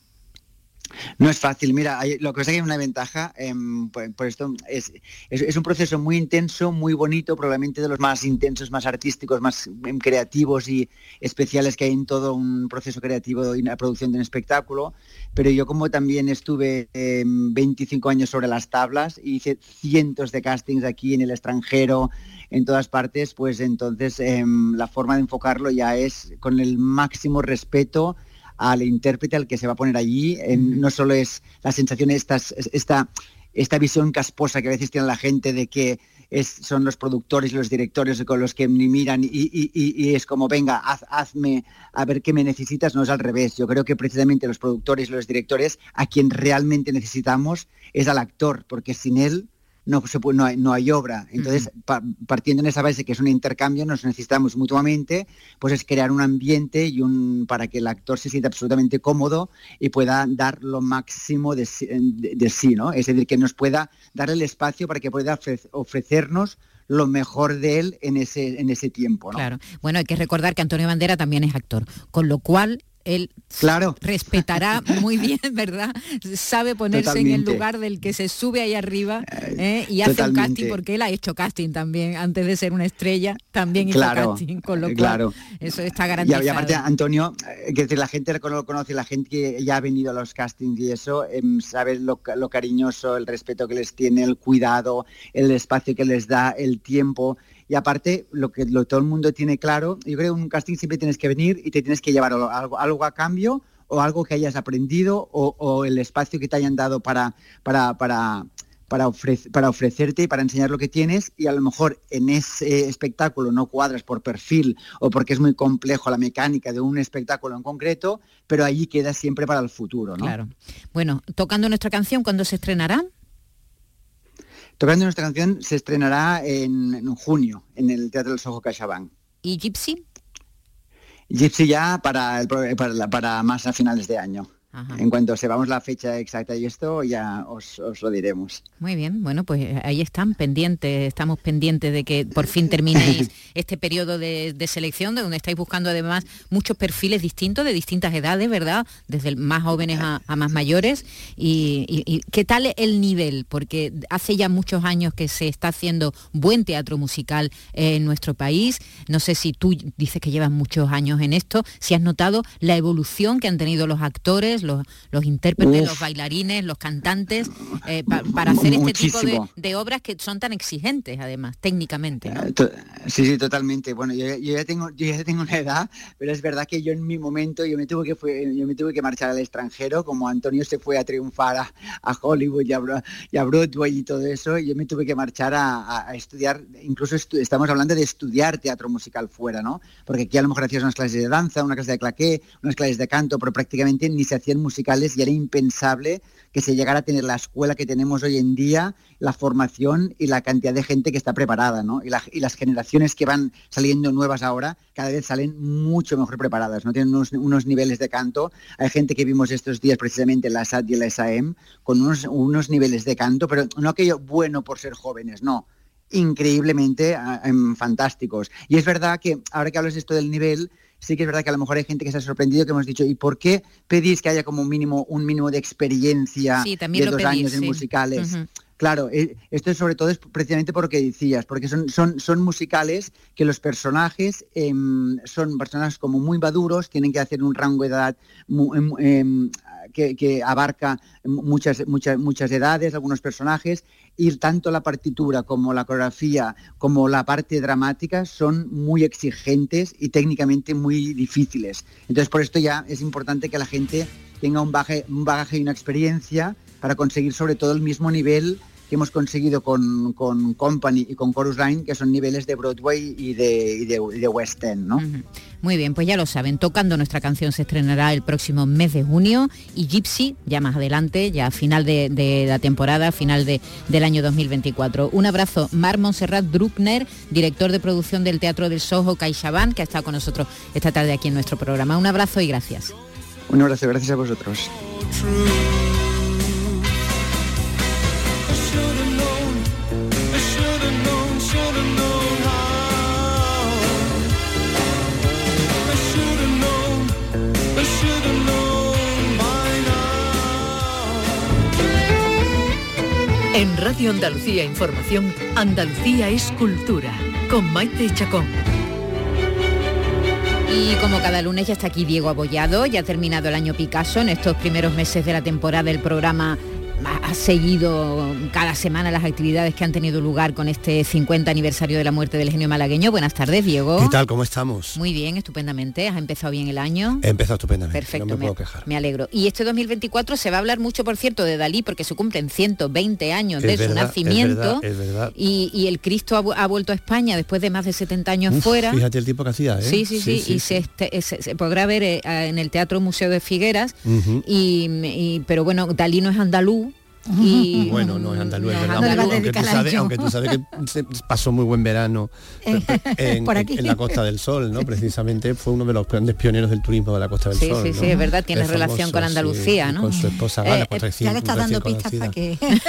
No es fácil, mira, lo que pasa es que hay una ventaja, em, por, esto es, un proceso muy intenso, muy bonito, probablemente de los más intensos, más artísticos, más em, creativos y especiales que hay en todo un proceso creativo y la producción de un espectáculo, pero yo como también estuve em, 25 años sobre las tablas, hice cientos de castings aquí en el extranjero, en todas partes, pues entonces em, la forma de enfocarlo ya es con el máximo respeto al intérprete al que se va a poner allí. No solo es la sensación, estas, esta, esta visión casposa que a veces tiene la gente de que es, son los productores y los directores con los que me miran y- y es como, venga, haz- hazme a ver qué me necesitas, no es al revés. Yo creo que precisamente los productores y los directores a quien realmente necesitamos es al actor, porque sin él no, se puede- no, hay, no hay obra. Entonces, pa- partiendo en esa base que es un intercambio, nos necesitamos mutuamente, pues es crear un ambiente y un para que el actor se sienta absolutamente cómodo y pueda dar lo máximo de, sí- de- de sí, ¿no? Es decir, que nos pueda dar el espacio para que pueda ofre- ofrecernos lo mejor de él en ese, en ese tiempo, ¿no? Claro. Bueno, hay que recordar que Antonio Bandera también es actor, con lo cual él Claro. respetará muy bien, ¿verdad? Sabe ponerse en el lugar del que se sube ahí arriba ¿eh? y hace un casting, porque él ha hecho casting también, antes de ser una estrella, también hizo Claro, casting, con lo eh, cual claro. eso está garantizado. y aparte, Antonio, eh, que decir, la gente lo cono- conoce, la gente que ya ha venido a los castings y eso, em, sabe lo, ca- lo cariñoso, el respeto que les tiene, el cuidado, el espacio que les da, el tiempo. Y aparte, lo que todo el mundo tiene claro, yo creo que en un casting siempre tienes que venir y te tienes que llevar algo, a cambio o algo que hayas aprendido o, el espacio que te hayan dado para, para, para, para, para ofrecerte y para enseñar lo que tienes y a lo mejor en ese espectáculo no cuadras por perfil o porque es muy complejo la mecánica de un espectáculo en concreto, pero allí queda siempre para el futuro. Claro. Bueno, tocando nuestra canción, ¿cuándo se estrenará? Tocando nuestra canción se estrenará en, en junio en el Teatro del Soho CaixaBank. ¿Y Gypsy? Gypsy ya para, el, pro- para, la- para más a finales de año. En cuanto sepamos la fecha exacta y esto, ya os, os lo diremos. Muy bien, bueno, pues eh, ahí están pendientes, estamos pendientes de que por fin terminéis este periodo de, de selección, de donde estáis buscando además muchos perfiles distintos, de distintas edades, ¿verdad? Desde más jóvenes a, a más mayores. Y, y- y qué tal el nivel? Porque hace ya muchos años que se está haciendo buen teatro musical en nuestro país. No sé si tú dices que llevas muchos años en esto, si has notado la evolución que han tenido los actores, los, los intérpretes, Uf. los bailarines, los cantantes, eh, pa- para hacer este tipo de, obras que son tan exigentes, además, técnicamente. ¿no? Sí, sí, totalmente. Bueno, yo, yo ya tengo, yo ya tengo una edad, pero es verdad que yo en mi momento yo me tuve que fue, yo me tuve que marchar al extranjero, como Antonio se fue a triunfar a, a Hollywood y a, y a Broadway y todo eso, y yo me tuve que marchar a, a- a estudiar, incluso estu- estamos hablando de estudiar teatro musical fuera, ¿no? Porque aquí a lo mejor hacías unas clases de danza, una clase de claqué, unas clases de canto, pero prácticamente ni se hacía musicales y era impensable que se llegara a tener la escuela que tenemos hoy en día, la formación y la cantidad de gente que está preparada, ¿no? Y, la- y las generaciones que van saliendo nuevas ahora cada vez salen mucho mejor preparadas, ¿no? Tienen unos, unos niveles de canto. Hay gente que vimos estos días precisamente en la SAT y la SAEM con unos, unos niveles de canto, pero no aquello bueno por ser jóvenes, no increíblemente ah, em, fantásticos. Y es verdad que ahora que hablas de esto del nivel, sí que es verdad que a lo mejor hay gente que se ha sorprendido que hemos dicho, ¿y por qué pedís que haya como un mínimo, un mínimo de experiencia Sí, de dos pedís, años en sí. musicales? Claro, eh, esto es sobre todo es precisamente por lo que decías, porque son, son, son musicales que los personajes em, son personajes como muy maduros, tienen que hacer un rango de edad em, em, que, que abarca muchas, muchas, muchas edades, algunos personajes, y tanto la partitura como la coreografía como la parte dramática son muy exigentes y técnicamente muy difíciles. Entonces por esto ya es importante que la gente tenga un bagaje, un bagaje y una experiencia para conseguir sobre todo el mismo nivel que hemos conseguido con, con Company y con Chorus Line, que son niveles de Broadway y de, y de, y de West End, ¿no? Muy bien, pues ya lo saben, tocando nuestra canción se estrenará el próximo mes de junio y Gypsy ya más adelante, ya a final de, de la temporada, final de, del año 2024. Un abrazo, Mar Monserrat Druckner, director de producción del Teatro del Soho CaixaBank, que ha estado con nosotros esta tarde aquí en nuestro programa. Un abrazo y gracias. Un abrazo, gracias a vosotros. En Radio Andalucía Información, Andalucía es cultura, con Maite Chacón. Y como cada lunes ya está aquí Diego Abollado, ya ha terminado el año Picasso, en estos primeros meses de la temporada el programa ha seguido cada semana las actividades que han tenido lugar con este 50 aniversario de la muerte del genio malagueño. Buenas tardes, Diego. ¿Qué tal? ¿Cómo estamos? Muy bien, estupendamente. Has empezado bien el año. He empezado estupendamente. Perfecto, No me me, puedo quejar. me alegro. Y este 2024 se va a hablar mucho, por cierto, de Dalí, porque se cumplen 120 años de su es nacimiento. verdad, es verdad. Y, y el Cristo ha, vu- ha vuelto a España después de más de 70 años Uf, fuera. Fíjate el tiempo que hacía, ¿eh? Sí, sí, sí, y Se, este- se- se podrá ver eh, en el Teatro Museo de Figueras, y- pero bueno, Dalí no es andaluz. Y, Bueno, no es andaluz, No, verdad. aunque, tú sabes, yo. aunque tú sabes que se pasó muy buen verano en, Por aquí. en la Costa del Sol, ¿no? Precisamente fue uno de los grandes pioneros del turismo de la Costa del Sí, Sol. sí, ¿no? sí, es verdad, tiene Es relación con Andalucía, sí, ¿no? Con su esposa Eh, Gala, eh, con recién- Ya le estás dando recién pistas para conocida. que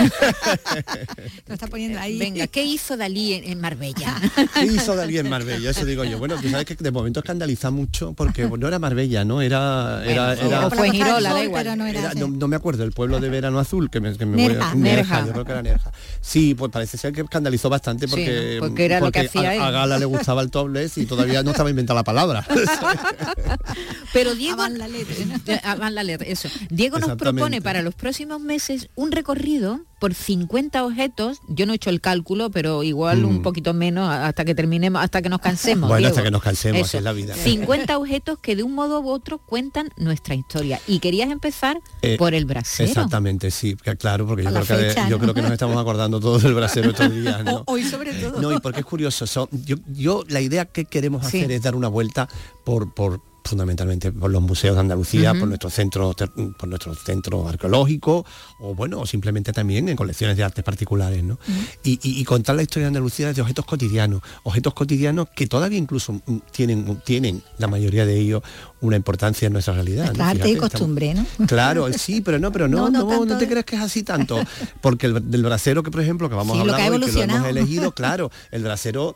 lo está poniendo ahí. Venga, ¿qué hizo Dalí en, en Marbella? ¿Qué hizo Dalí en Marbella? Eso digo yo. Bueno, tú sabes que de momento escandaliza mucho porque no era Marbella, ¿no? Era... era, Bueno, era o fue Girola, da igual. pero no era Era- así. no, no me acuerdo, el pueblo de Verano Azul, que me, que me Nerja, voy a- Nerja. yo creo que era Nerja. Sí, pues parece ser que escandalizó bastante Sí, porque, ¿no? Porque era lo que porque hacía a, él. a Gala le gustaba el topless y todavía no estaba inventada la palabra. Pero Diego, Avan la letra, ¿no? Avan la letra, eso. Diego nos propone para los próximos meses un recorrido por 50 objetos. Yo no he hecho el cálculo, pero igual un Mm. poquito menos hasta que terminemos, hasta que nos cansemos. Bueno, Diego. hasta que nos cansemos, Eso. es la vida. 50 objetos que de un modo u otro cuentan nuestra historia. Y querías empezar Eh, por el brasero. Exactamente, sí, claro, porque yo creo, que, yo ¿no? creo que nos estamos acordando todos del brasero estos días, ¿no? Hoy sobre todo. No, y porque es curioso, so- yo, yo la idea que queremos Sí. hacer es dar una vuelta por, por fundamentalmente por los museos de Andalucía, por nuestros centros por nuestros centros arqueológicos o bueno, o simplemente también en colecciones de artes particulares, ¿no? y, y- y contar la historia de Andalucía desde objetos cotidianos, objetos cotidianos que todavía incluso tienen, tienen la mayoría de ellos una importancia en nuestra realidad. ¿no? Arte y estamos- costumbre, ¿no? Claro, sí, pero no, pero no, No, te ¿eh? creas que es así tanto. Porque el del brasero que, por ejemplo, que vamos Sí, a lo hablar que hoy, que lo hemos elegido, claro, el brasero,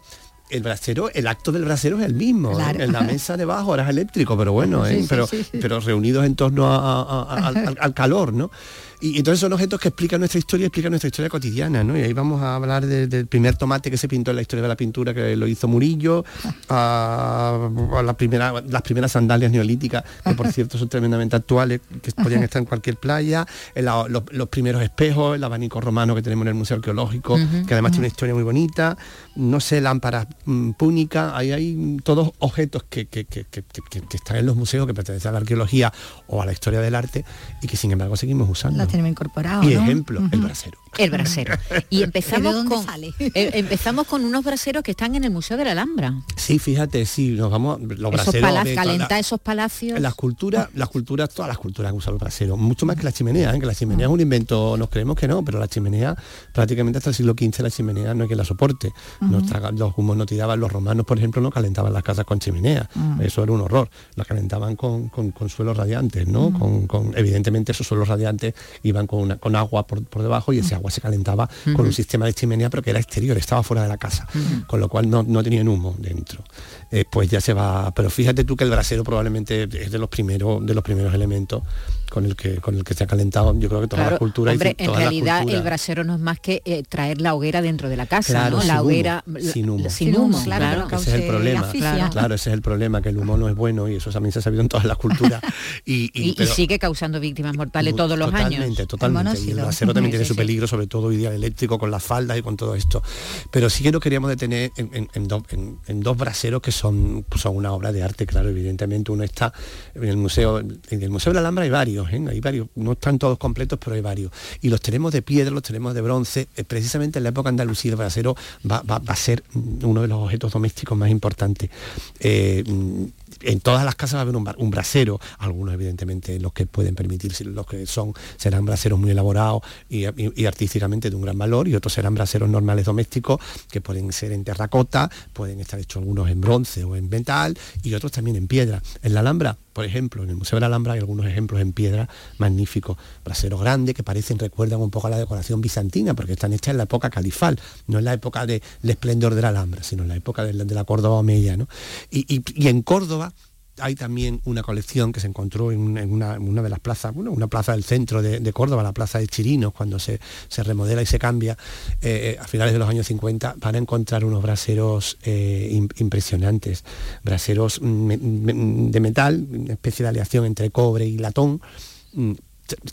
el brasero, el acto del brasero es el mismo. ¿eh? En la mesa debajo ahora es eléctrico, pero bueno, ¿eh? sí, pero, sí, pero reunidos en torno a- a- a- al, al- al calor, ¿no? Y entonces son objetos que explican nuestra historia, explican nuestra historia cotidiana, ¿no? Y ahí vamos a hablar de- del primer tomate que se pintó en la historia de la pintura, que lo hizo Murillo, a, a la primera, las primeras sandalias neolíticas, que por cierto son tremendamente actuales, que podían estar en cualquier playa, en la- los, los primeros espejos, el abanico romano que tenemos en el Museo Arqueológico, que además tiene una historia muy bonita, no sé, lámparas mm, púnicas, ahí hay todos objetos que, que- que- que- que- que están en los museos, que pertenecen a la arqueología o a la historia del arte, y que sin embargo seguimos usando. La tenemos incorporado. Y ¿no? ejemplo, el brasero. El brasero. Y empezamos ¿De dónde con sale? eh, empezamos con unos braseros que están en el Museo de la Alhambra. Sí, fíjate, sí, nos vamos, los Esos braseros... palacios, de la- esos palacios. Las culturas, las culturas, todas las culturas usan los braseros, mucho más que la chimenea, ¿eh? que la chimenea es un invento, nos creemos que no, pero la chimenea, prácticamente hasta el siglo XV la chimenea no hay que la soporte. Nos traga- los humos no tiraban, los romanos, por ejemplo, no calentaban las casas con chimenea. Eso era un horror. Las calentaban con, con- con suelos radiantes, ¿no? Con, con- evidentemente esos suelos radiantes iban con, una- con agua por, por debajo y ese agua se calentaba con un sistema de chimenea, pero que era exterior, estaba fuera de la casa, con lo cual no, no tenían humo dentro. Eh, pues ya se va. Pero fíjate tú que el brasero probablemente es de los primeros, de los primeros elementos con el que con el que se ha calentado. Yo creo que todas Claro, las culturas. y hombre, en todas las realidad el brasero no es más que eh, traer la hoguera dentro de la casa, Claro, ¿no? La humo, hoguera sin humo. sin Sin humo, claro. claro. Ese es el cause problema. Claro. ese es el problema, que el humo no es bueno y eso también se ha sabido en todas las culturas. Y, y- Y, y sigue causando víctimas mortales todos los totalmente, años. Totalmente, Y el brasero también Sí, tiene sí, su sí. peligro, sobre todo hoy día el eléctrico con las faldas y con todo esto. Pero sí que nos queríamos detener en, en- en dos- en- en dos braseros que son, pues, son una obra de arte, claro, evidentemente. Uno está en el museo, en el Museo de la Alhambra hay varios, ¿eh? hay varios, no están todos completos, pero hay varios. Y los tenemos de piedra, los tenemos de bronce. Eh, precisamente en la época andalusí el brasero va, va- va a ser mm, uno de los objetos domésticos más importantes. Eh, mm, en todas las casas va a haber un, brasero, algunos evidentemente los que pueden permitirse, los que son, serán braseros muy elaborados y, y- y artísticamente de un gran valor, y otros serán braseros normales domésticos, que pueden ser en terracota, pueden estar hechos algunos en bronce o en metal, y otros también en piedra. En la Alhambra, por ejemplo, en el Museo de la Alhambra hay algunos ejemplos en piedra magníficos, braseros grandes que parecen, recuerdan un poco a la decoración bizantina, porque están hechas en la época califal, no en la época del esplendor de la Alhambra, sino en la época de la, de la Córdoba Omeya. ¿no? Y- y en Córdoba hay también una colección que se encontró en una, de las plazas, bueno, una plaza del centro de, Córdoba, la plaza de Chirinos, cuando se, remodela y se cambia eh, a finales de los años 50, van a encontrar unos braseros eh, im- impresionantes, braseros mm, me- de metal, una especie de aleación entre cobre y latón, mm,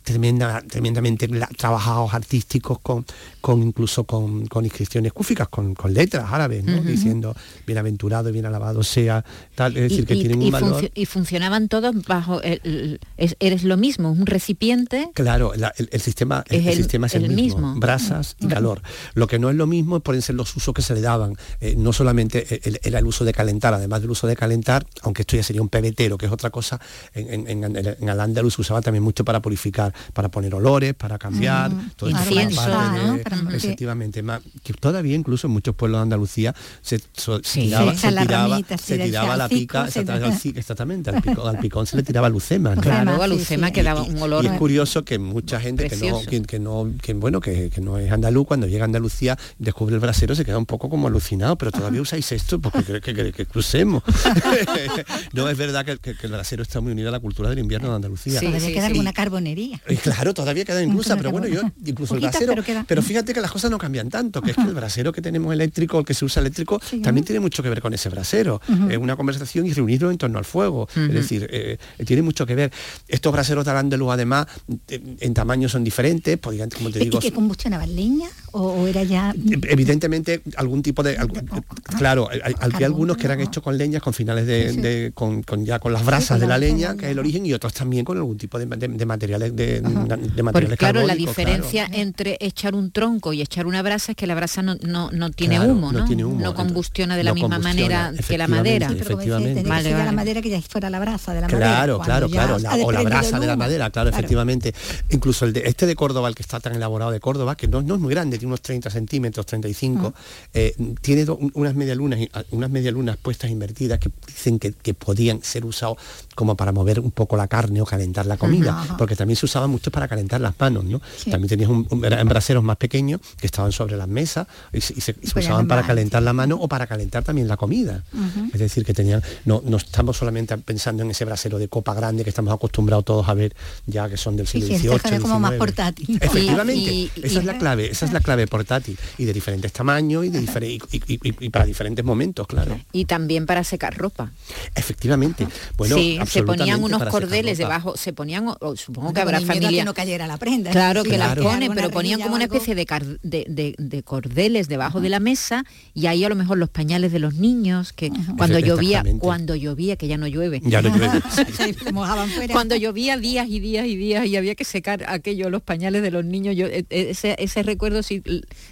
tremenda, tremendamente trabajados artísticos con, con incluso con, con inscripciones cúficas, con, con letras árabes, ¿no? Ujú. diciendo bienaventurado y bien alabado sea, tal, es decir, que y- tienen y un valor. y funcionaban todos bajo el, el- es- eres lo mismo, un recipiente Claro, la- el, sistema, el, Es el sistema es el, mismo, mismo. brasas y calor. Lo que no es lo mismo pueden ser los usos que se le daban. Eh, no solamente el- era el uso de calentar, además del uso de calentar, aunque esto ya sería un pebetero, que es otra cosa, en, en, en, en Al-Ándalus se usaba también mucho para purificar, para poner olores, para cambiar, Mm, todo esto parte efectivamente, más, que todavía incluso en muchos pueblos de Andalucía se, so- Sí. tiraba, Sí, se la tiraba, ramita, sí, se del tiraba la salcico, pica, se exactamente, al ci- exactamente, al picón, al picón se le tiraba lucema. claro, a sí, Lucema sí. que daba un olor Y es curioso que mucha gente que no, que, que no, que bueno, que, que no es andaluz, cuando llega a Andalucía, descubre el brasero, se queda un poco como alucinado, pero todavía usáis esto porque que, que- que crucemos. no, es verdad que, que- que el brasero está muy unido a la cultura del invierno de Andalucía. Sí, Todavía sí, queda sí. alguna Y claro, todavía queda Incluso pero bueno, yo incluso el brasero, pero pero fíjate que las cosas no cambian tanto, que es que el brasero que tenemos eléctrico, el que se usa eléctrico, Sí, también ¿no? tiene mucho que ver con ese brasero. Es una conversación y reunirlo en torno al fuego. Es decir, eh, tiene mucho que ver. Estos braseros de Al-Ándalus, además, en, en tamaño son diferentes, podrían, como te ¿Y digo, que combustionaban leña o, o era ya evidentemente algún tipo de algún- claro hay- había algunos que eran ¿no? hechos con leñas con finales de, Sí, sí. de- con, con ya con las brasas de la leña que es el origen y otros también con algún tipo de, materiales de, materiales claro, la diferencia claro. entre echar un tronco y echar una brasa es que la brasa no, no, no tiene Claro, humo, no ¿no? tiene humo, entonces, combustiona de la no misma manera que la madera. pero efectivamente. que Vale, ya la madera que ya fuera la brasa de la madera. Claro, cuando claro, claro, la- o la brasa de la madera, claro, efectivamente. Incluso el de este de Córdoba, el que está tan elaborado de Córdoba, que no, no es muy grande, tiene unos 30 centímetros, 35, eh, tiene do- unas medialunas, unas medialunas puestas invertidas que dicen que, que podían ser usados como para mover un poco la carne o calentar la comida, porque también se usaban mucho para calentar las manos, ¿no? Sí. También tenías un, un- braseros más pequeños que estaban sobre las mesas y se, y se- y se ya usaban para calentar sí. la mano o para calentar también la comida. Es decir, que tenían, no, no estamos solamente pensando en ese brasero de copa grande que estamos acostumbrados todos a ver ya que son del Sí, siglo sí, este XVIII. es como más portátil. Efectivamente, y- esa es la clave, esa es la clave portátil y de diferentes tamaños y, de difere- y- y- y- y para diferentes momentos, claro. Y también para secar ropa. Efectivamente. Bueno, sí, se ponían unos cordeles debajo, se ponían, o- o supongo que habrá familia. que no cayera la prenda. Claro Sí, que las claro. ponen, Alguna pero ponían como una especie de, car- de, de- de cordeles debajo de la mesa y ahí a lo mejor los pañales de los niños que cuando llovía, cuando llovía, que ya no llueve. Ya no llueve. Cuando llovía días y días y días y había que secar aquello, los pañales de los niños, yo eh, eh, ese, ese recuerdo sí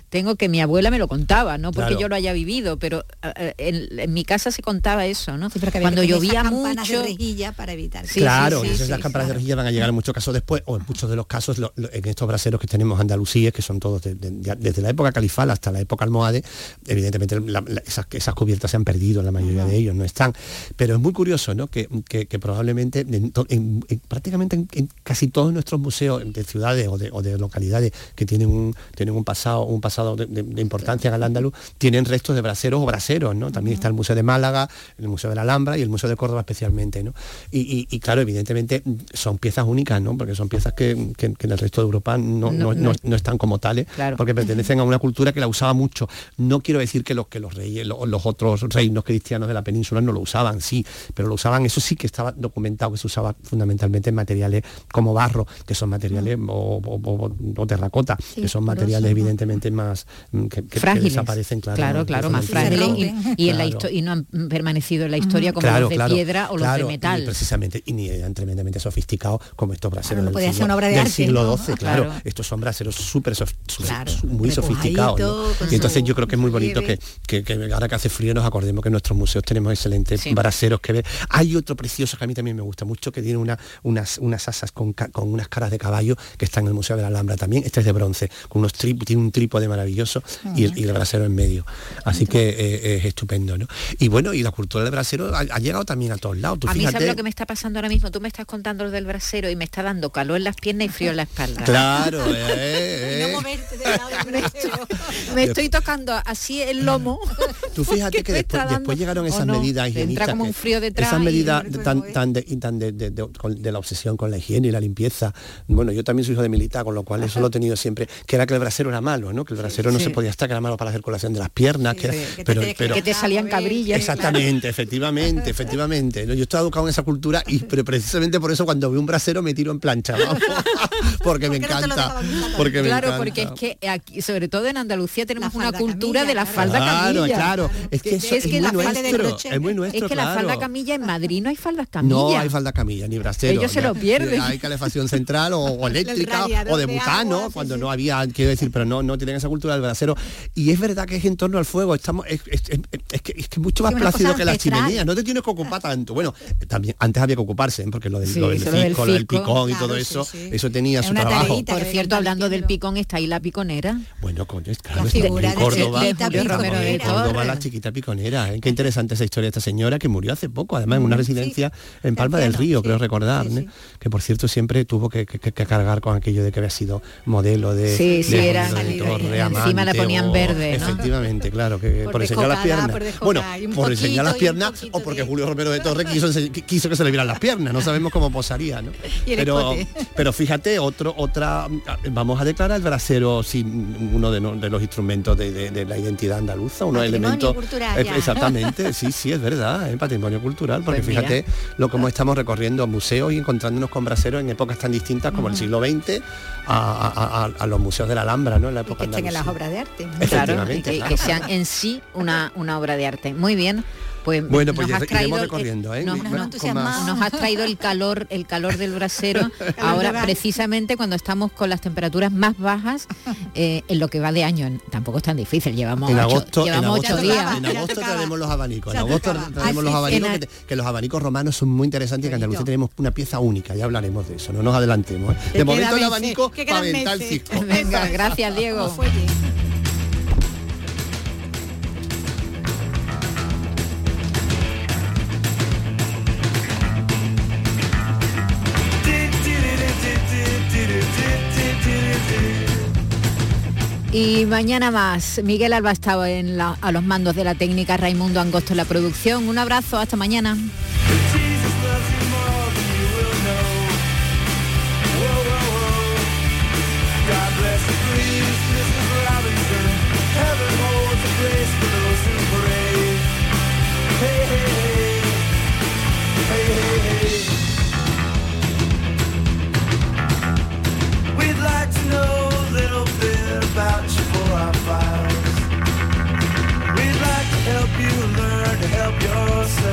tengo que mi abuela me lo contaba, no porque Claro. yo lo haya vivido, pero eh, en, en mi casa se contaba eso, ¿no? Sí, pero que Cuando que llovía mucho. de rejilla para evitar. claro, y esas las campanas de rejilla van a llegar en muchos casos después, o en muchos de los casos, lo- lo- en estos braseros que tenemos andalusíes, que son todos de- de- ya desde la época califal hasta la época almohade, evidentemente la- la- esas, esas cubiertas se han perdido, la mayoría de ellos no están. Pero es muy curioso, ¿no? Que, que- que probablemente en to- en- en- prácticamente en, en casi todos nuestros museos de ciudades o de, o de localidades que tienen un, tienen un pasado, un pasado de, de- de importancia en el andaluz, tienen restos de braseros o braseros, ¿no? También está el Museo de Málaga, el Museo de la Alhambra y el Museo de Córdoba especialmente, ¿no? Y, y- y, claro, evidentemente mm, son piezas únicas, ¿no? Porque son piezas que, que- que en el resto de Europa no, No, no- no. están como tales, porque pertenecen a una cultura que la usaba mucho. No quiero decir que los que los reyes, lo- los, otros reinos cristianos de la península no lo usaban, sí, pero lo usaban, eso sí que estaba documentado, que se usaba fundamentalmente en materiales como barro, que son materiales, o, o- o- o terracota, Sí, que son materiales. Evidentemente más mm, que, que- desaparecen, claro. claro, ¿no? claro, más frágiles y, en la no han permanecido en la historia como Claro, los de claro, piedra o claro, los de y metal. precisamente, y ni eran tremendamente sofisticados como estos braseros no del, siglo, una obra de del arte, siglo ¿no? XII, claro. Claro. Estos son braseros súper sof- muy sofisticados. Y entonces yo creo que es muy bonito que, nieve. que- que ahora que hace frío nos acordemos que en nuestros museos tenemos excelentes Sí. braseros que ver. Hay otro precioso que a mí también me gusta mucho, que tiene una, unas, unas asas con, unas caras de caballo que está en el Museo de la Alhambra también. Este es de bronce, con unos tri- tiene un trípode maravilloso y, el, y el brasero en medio. Así que eh, es estupendo, ¿no? Y bueno, y la cultura del brasero ha, ha llegado también a todos lados. Tú a mí fíjate, sabes lo que me está pasando ahora mismo. Tú me estás contando lo del brasero y me está dando calor en las piernas y frío en la espalda. Claro, eh, eh. me, estoy, me estoy tocando así el lomo. Tú fíjate que después, llegaron ¿O esas no? medidas higienistas. como un frío detrás Esas y- medidas tan, tan, de, y tan de, de- de- con- de la obsesión con la higiene y la limpieza. Bueno, yo también soy hijo de militar, con lo cual eso lo he tenido siempre, que era que el brasero era malo, ¿no? Que el brasero no Sí. se podía estar, que era malo para la circulación de las piernas, que era- pero, pero- que te salían cabrillas. Exactamente, efectivamente, efectivamente. ¿no? Yo estoy educado en esa cultura y pero precisamente por eso cuando veo un brasero me tiro en plancha, porque me encanta. Porque me claro, encanta. porque es que aquí, sobre todo en Andalucía tenemos una cultura de la falda Claro, camilla. claro. Es que eso es muy la nuestro, falda de es muy nuestro, Es que la claro. falda camilla en Madrid no hay faldas camilla. No hay falda camilla ni brasero. Ellos se lo pierden. Hay calefacción central o, eléctrica o de butano, cuando no había, quiero decir, pero no, no tienen esa cultura del brasero. Y es verdad que es en torno al fuego, estamos, es, es- es- es que es que mucho más plácido que la ancestral. chimenea, no te tienes que ocupar tanto. Bueno, también antes había que ocuparse, ¿eh? porque lo del, Sí, lo del lo picón y todo sí, eso, sí. eso tenía Es su una trabajo. Por cierto, hablando del picón, está ahí la piconera. Bueno, coño, es claro, La está en de Córdoba, Romero de Córdoba, la chiquita piconera. ¿eh? Qué interesante esa historia de esta señora que murió hace poco, además en una residencia en Palma del Río, creo recordar, ¿no? que por cierto siempre tuvo que, que- que cargar con aquello de que había sido modelo de, Sí, sí, de era- Romero de encima la ponían verde, ¿no? Efectivamente, claro, que Por por, enseñar las piernas. por descocada, bueno, por enseñar las piernas o porque Julio Romero de Torres quiso, que se le vieran las piernas, no sabemos cómo posaría, ¿no? Pero, escote. pero fíjate, otro, otra, vamos a declarar el brasero sin uno de, no- de los instrumentos de, de- de la identidad andaluza, unos elementos. cultural, Eh. Exactamente, sí, sí, es verdad, es patrimonio cultural, porque Pues fíjate lo como estamos recorriendo museos y encontrándonos con braseros en épocas tan distintas como el siglo XX a, a- a- a los museos de la Alhambra, ¿no? En la época que estén en las obras de arte. Claro, y que, que sean en sí una, una obra de arte. Muy bien. Pues Bueno, pues nos ya has iremos traído el- recorriendo, ¿eh? nos, has traído el calor, el calor del brasero. ahora, precisamente cuando estamos con las temperaturas más bajas, eh, en lo que va de año, tampoco es tan difícil. Llevamos en ocho, en llevamos agosto, ocho días. en agosto tenemos los abanicos. En agosto tenemos Ah, los abanicos, que, los abanicos romanos son muy interesantes y que en Andalucía tenemos una pieza única, ya hablaremos de eso, no nos adelantemos. ¿eh? De momento el abanico para aventar el cisco. Venga, gracias Diego. Y mañana más. Miguel Alba estaba a los mandos de la técnica, Raimundo Angosto en la producción. Un abrazo, hasta mañana. help yourself.